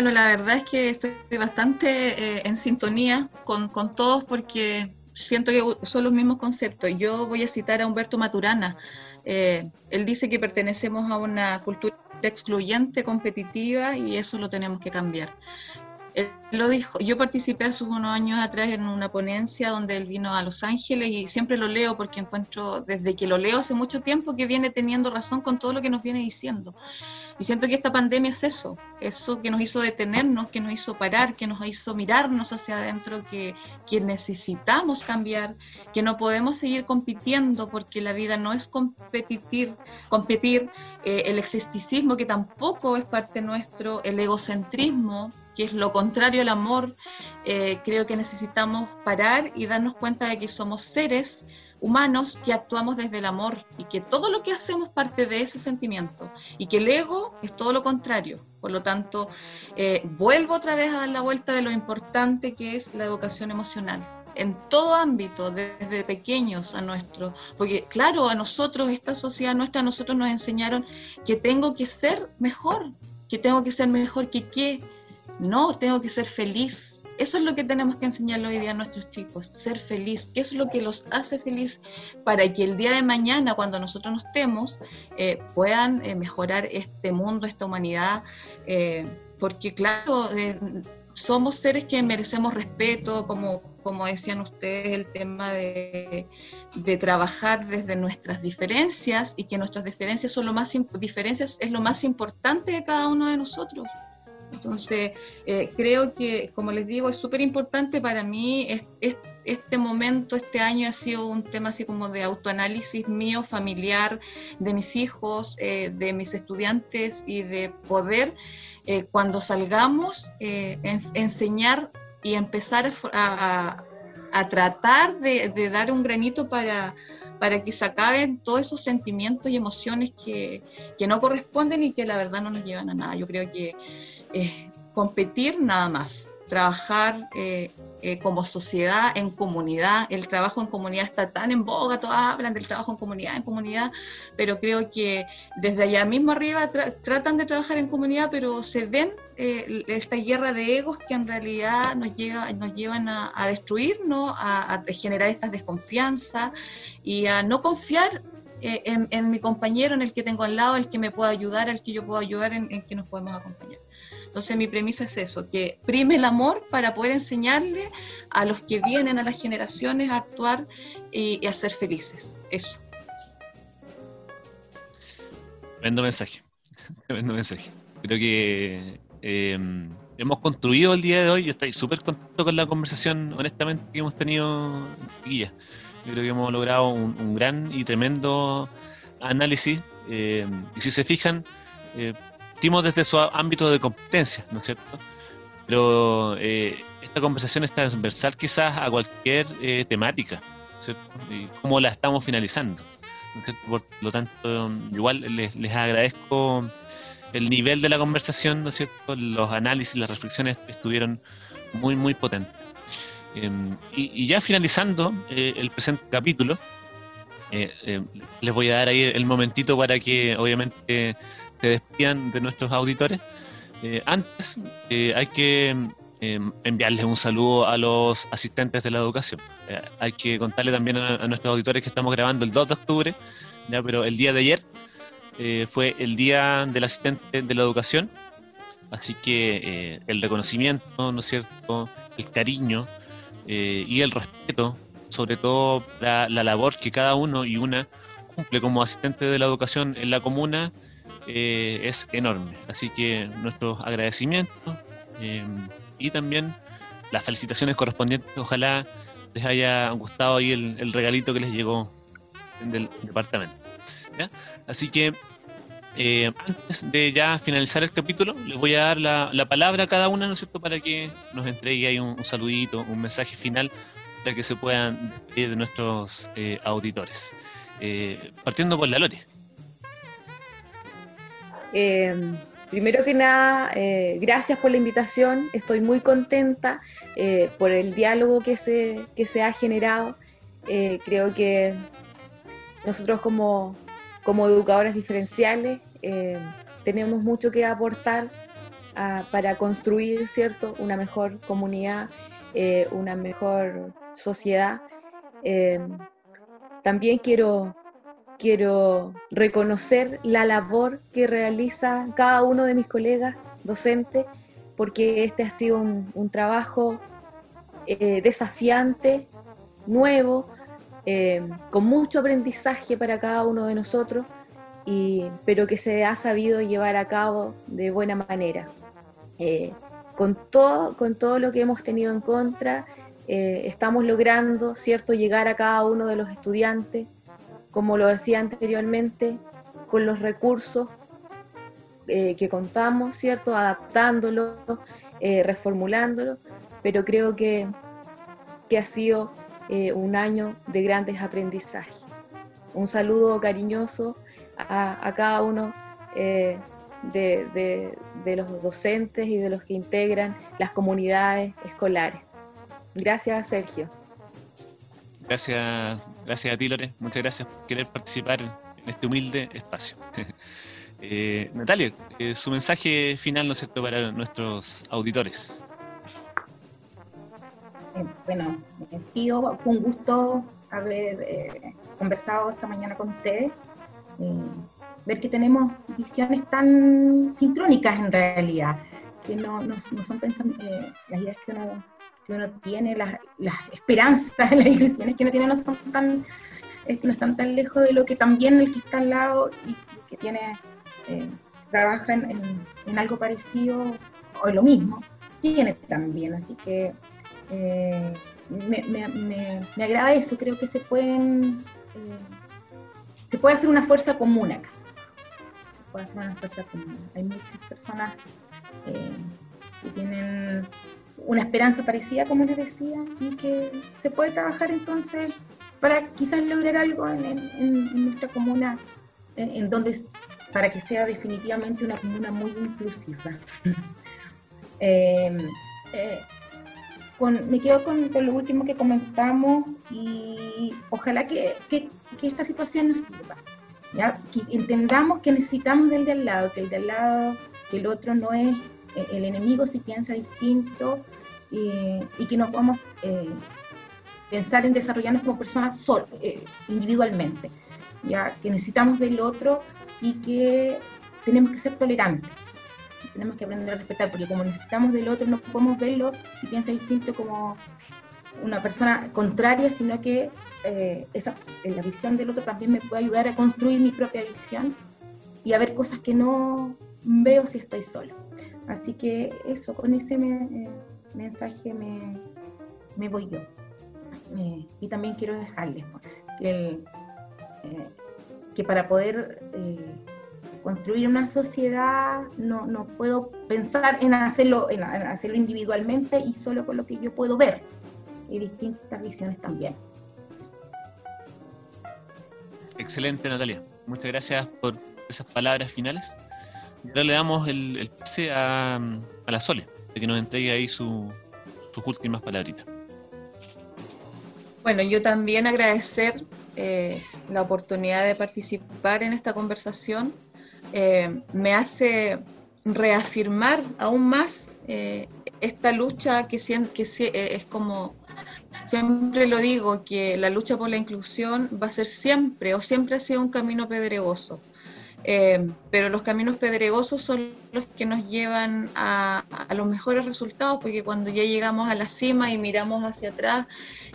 Bueno, la verdad es que estoy bastante eh, en sintonía con, todos porque siento que son los mismos conceptos. Yo voy a citar a Humberto Maturana. Eh, él dice que pertenecemos a una cultura excluyente, competitiva, y eso lo tenemos que cambiar. Él lo dijo, yo participé hace unos años atrás en una ponencia donde él vino a Los Ángeles y siempre lo leo porque encuentro, desde que lo leo hace mucho tiempo, que viene teniendo razón con todo lo que nos viene diciendo. Y siento que esta pandemia es eso, eso que nos hizo detenernos, que nos hizo parar, que nos hizo mirarnos hacia adentro, que, que necesitamos cambiar, que no podemos seguir compitiendo porque la vida no es competir, competir eh, el existicismo que tampoco es parte nuestro, el egocentrismo que es lo contrario al amor, eh, creo que necesitamos parar y darnos cuenta de que somos seres humanos que actuamos desde el amor y que todo lo que hacemos parte de ese sentimiento y que el ego es todo lo contrario. Por lo tanto, eh, vuelvo otra vez a dar la vuelta de lo importante que es la educación emocional en todo ámbito, desde pequeños a nuestro, porque claro, a nosotros, esta sociedad nuestra, nosotros nos enseñaron que tengo que ser mejor, que tengo que ser mejor que qué, no, tengo que ser feliz, eso es lo que tenemos que enseñarle hoy día a nuestros chicos, ser feliz, qué es lo que los hace feliz para que el día de mañana, cuando nosotros nos estemos, eh, puedan eh, mejorar este mundo, esta humanidad, eh, porque claro, somos seres que merecemos respeto, como, como decían ustedes, el tema de, de, trabajar desde nuestras diferencias y que nuestras diferencias son lo más diferencias es lo más importante de cada uno de nosotros. Entonces, eh, creo que, como les digo, es súper importante para mí. este momento, este año ha sido un tema así como de autoanálisis mío, familiar, de mis hijos, eh, de mis estudiantes y de poder, eh, cuando salgamos, enseñar y empezar a, tratar de, dar un granito para, para que se acaben todos esos sentimientos y emociones que, que, no corresponden y que la verdad no nos llevan a nada. Yo creo que eh, competir nada más, trabajar eh, eh, como sociedad, en comunidad. El trabajo en comunidad está tan en boga, todas hablan del trabajo en comunidad, en comunidad, pero creo que desde allá mismo arriba tratan de trabajar en comunidad, pero se den esta guerra de egos que en realidad nos, llega, nos llevan a, a destruirnos, a, generar esta desconfianza y a no confiar en, mi compañero, en el que tengo al lado, el que me pueda ayudar, el que yo puedo ayudar, en, en que nos podemos acompañar. Entonces mi premisa es eso, que prime el amor para poder enseñarle a los que vienen, a las generaciones, a actuar y, a ser felices. Eso. Tremendo mensaje. Tremendo mensaje. Creo que em, hemos construido el día de hoy. Yo estoy súper contento con la conversación, honestamente, que hemos tenido, guía. Yo creo que hemos logrado un, gran y tremendo análisis. Em, y si se fijan, eh, desde su ámbito de competencia, ¿no es cierto? Pero eh, esta conversación es transversal quizás a cualquier eh, temática, ¿cierto? Y cómo la estamos finalizando. Por lo tanto, igual les, agradezco el nivel de la conversación, ¿no es cierto? Los análisis, las reflexiones estuvieron muy, muy potentes. Em, y, ya finalizando eh, el presente capítulo, les voy a dar ahí el momentito para que obviamente se despidan de nuestros auditores, eh, antes eh, hay que em, enviarles un saludo a los asistentes de la educación. Eh, hay que contarle también a, nuestros auditores que estamos grabando el 2 de octubre, ¿ya? pero el día de ayer fue el día del asistente de la educación, así que el reconocimiento, ¿no es cierto?, el cariño y el respeto, sobre todo la, la labor que cada uno y una cumple como asistente de la educación en la comuna, eh, es enorme. Así que nuestros agradecimientos eh, y también las felicitaciones correspondientes. Ojalá les haya gustado ahí el, regalito que les llegó del departamento. Así que eh, antes de ya finalizar el capítulo, les voy a dar la, palabra a cada una, ¿no es cierto?, para que nos entregue ahí un, saludito, un mensaje final, para que se puedan despedir de nuestros auditores. partiendo por la Lore. Eh, primero que nada, eh, gracias por la invitación. Estoy muy contenta eh, por el diálogo que se, que se ha generado. creo que nosotros como, como educadores diferenciales tenemos mucho que aportar ah, para construir ¿cierto? una mejor comunidad, una mejor sociedad. también quiero quiero reconocer la labor que realiza cada uno de mis colegas docentes, porque este ha sido un, trabajo eh, desafiante, nuevo, eh, con mucho aprendizaje para cada uno de nosotros, y, pero que se ha sabido llevar a cabo de buena manera. Eh, con, todo, con todo lo que hemos tenido en contra, estamos logrando, ¿cierto?, llegar a cada uno de los estudiantes como lo decía anteriormente, con los recursos eh, que contamos, ¿cierto? Adaptándolo, eh, reformulándolo, pero creo que, que ha sido eh, un año de grandes aprendizajes. Un saludo cariñoso a, cada uno de, de los docentes y de los que integran las comunidades escolares. Gracias, Sergio. Gracias, gracias a ti, Lore. Muchas gracias por querer participar en este humilde espacio. Eh, Natalia, eh, su mensaje final, ¿no es cierto?, para nuestros auditores. Eh, bueno, me despido. Fue un gusto haber conversado esta mañana con ustedes. ver que tenemos visiones tan sincrónicas en realidad, que no, no, son pensando, las ideas que uno que uno tiene, las, esperanzas, las ilusiones que uno tiene no son tan, no están tan lejos de lo que también el que está al lado y que tiene, eh, trabaja en, algo parecido, o lo mismo, tiene también. Así que eh, me, me, agrada eso, creo que se pueden, se puede hacer una fuerza común acá. Se puede hacer una fuerza común. Hay muchas personas que tienen una esperanza parecida, como les decía, y que se puede trabajar entonces para quizás lograr algo en, nuestra comuna, en, donde para que sea definitivamente una comuna muy inclusiva. Em, eh, me quedo con, lo último que comentamos y ojalá que, esta situación nos sirva. ¿ya? Que entendamos que necesitamos del de al lado, que el de al lado, que el otro no es eh, el enemigo si piensa distinto y que no podamos eh, pensar en desarrollarnos como personas sol, eh, individualmente, ya que necesitamos del otro y que tenemos que ser tolerantes, tenemos que aprender a respetar, porque como necesitamos del otro no podemos verlo si piensa distinto como una persona contraria, sino que eh, esa, la visión del otro también me puede ayudar a construir mi propia visión y a ver cosas que no veo si estoy solo. Así que eso, con ese mensaje me, me voy yo. Eh, y también quiero dejarles pues, que, eh, que, para poder eh, construir una sociedad no, no, puedo pensar en hacerlo, en hacerlo individualmente y solo con lo que yo puedo ver. Hay distintas visiones también. Excelente, Natalia. Muchas gracias por esas palabras finales. Ahora le damos el, pase a, a, la Sole, de que nos entregue ahí su, sus últimas palabritas. Bueno, yo también agradecer eh, la oportunidad de participar en esta conversación. Eh, me hace reafirmar aún más eh, esta lucha que, que es como, siempre lo digo, que la lucha por la inclusión va a ser siempre o siempre ha sido un camino pedregoso. Eh, pero los caminos pedregosos son los que nos llevan a, los mejores resultados, porque cuando ya llegamos a la cima y miramos hacia atrás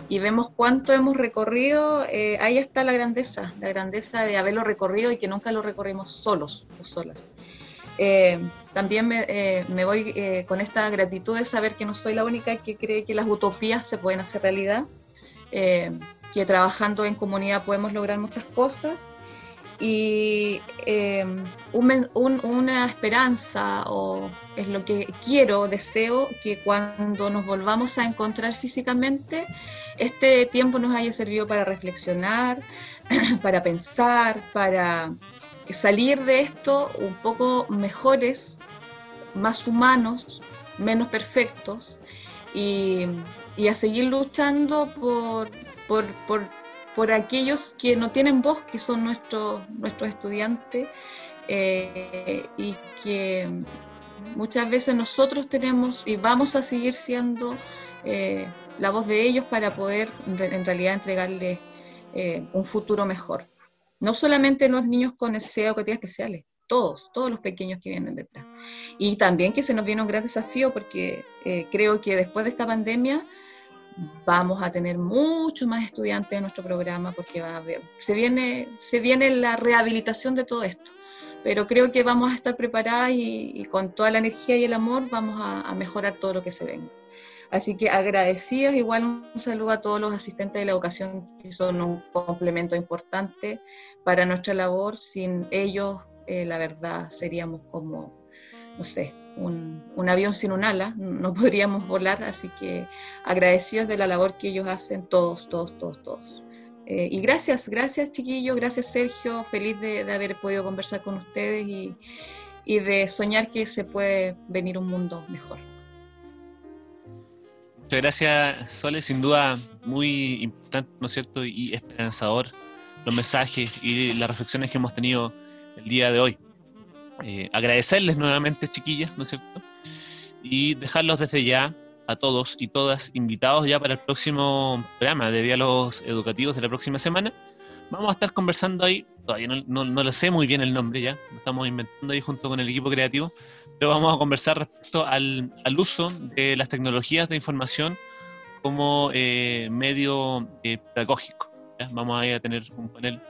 y vemos cuánto hemos recorrido, eh, ahí está la grandeza, la grandeza de haberlo recorrido y que nunca lo recorrimos solos o solas. Eh, también me, me voy con esta gratitud de saber que no soy la única que cree que las utopías se pueden hacer realidad, que trabajando en comunidad podemos lograr muchas cosas y em, una esperanza o es lo que quiero, deseo que cuando nos volvamos a encontrar físicamente, este tiempo nos haya servido para reflexionar, para pensar, para salir de esto un poco mejores, más humanos, menos perfectos y, a seguir luchando por aquellos que no tienen voz, que son nuestros, nuestros estudiantes, eh, y que muchas veces nosotros tenemos y vamos a seguir siendo eh, la voz de ellos para poder en realidad entregarles eh, un futuro mejor. No solamente los niños con necesidades educativas especiales, todos, todos los pequeños que vienen detrás. Y también que se nos viene un gran desafío porque creo que después de esta pandemia vamos a tener mucho más estudiantes en nuestro programa porque se viene la rehabilitación de todo esto. Pero creo que vamos a estar preparadas y, con toda la energía y el amor vamos a, mejorar todo lo que se venga. Así que agradecidos, igual un saludo a todos los asistentes de la educación que son un complemento importante para nuestra labor. Sin ellos, eh, la verdad, seríamos como, no sé, un, avión sin un ala, no podríamos volar, así que agradecidos de la labor que ellos hacen todos, todos, todos, todos. Eh, y gracias, gracias chiquillos, gracias Sergio, feliz de, haber podido conversar con ustedes y, y, de soñar que se puede venir un mundo mejor. Muchas gracias Sole, sin duda muy importante, ¿no es cierto? Y esperanzador los mensajes y las reflexiones que hemos tenido el día de hoy. Eh, agradecerles nuevamente, chiquillas, ¿no es cierto? Y dejarlos desde ya a todos y todas invitados ya para el próximo programa de diálogos educativos de la próxima semana. Vamos a estar conversando ahí, todavía no, no, lo sé muy bien el nombre ya, lo estamos inventando ahí junto con el equipo creativo, pero vamos a conversar respecto al, al uso de las tecnologías de información como eh, medio eh, pedagógico. Vamos a, ir a tener un panel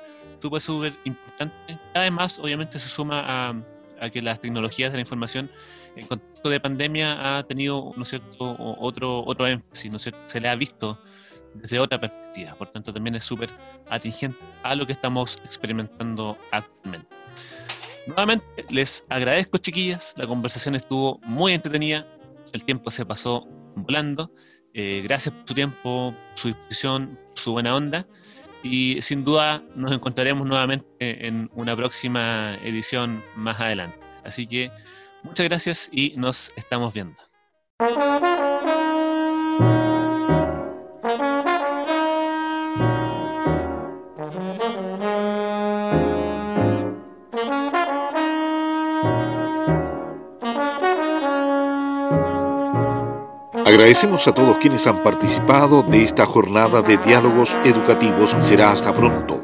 súper, súper importante. Además, obviamente se suma a a que las tecnologías de la información en contexto de pandemia ha tenido, ¿no es cierto?, otro, otro énfasis, ¿no es cierto? Se le ha visto desde otra perspectiva, por tanto también es súper atingente a lo que estamos experimentando actualmente. Nuevamente les agradezco chiquillas, la conversación estuvo muy entretenida, el tiempo se pasó volando, eh, gracias por su tiempo, su disposición, su buena onda y sin duda nos encontraremos nuevamente en una próxima edición más adelante. Así que muchas gracias y nos estamos viendo. Agradecemos a todos quienes han participado de esta jornada de diálogos educativos. Será hasta pronto.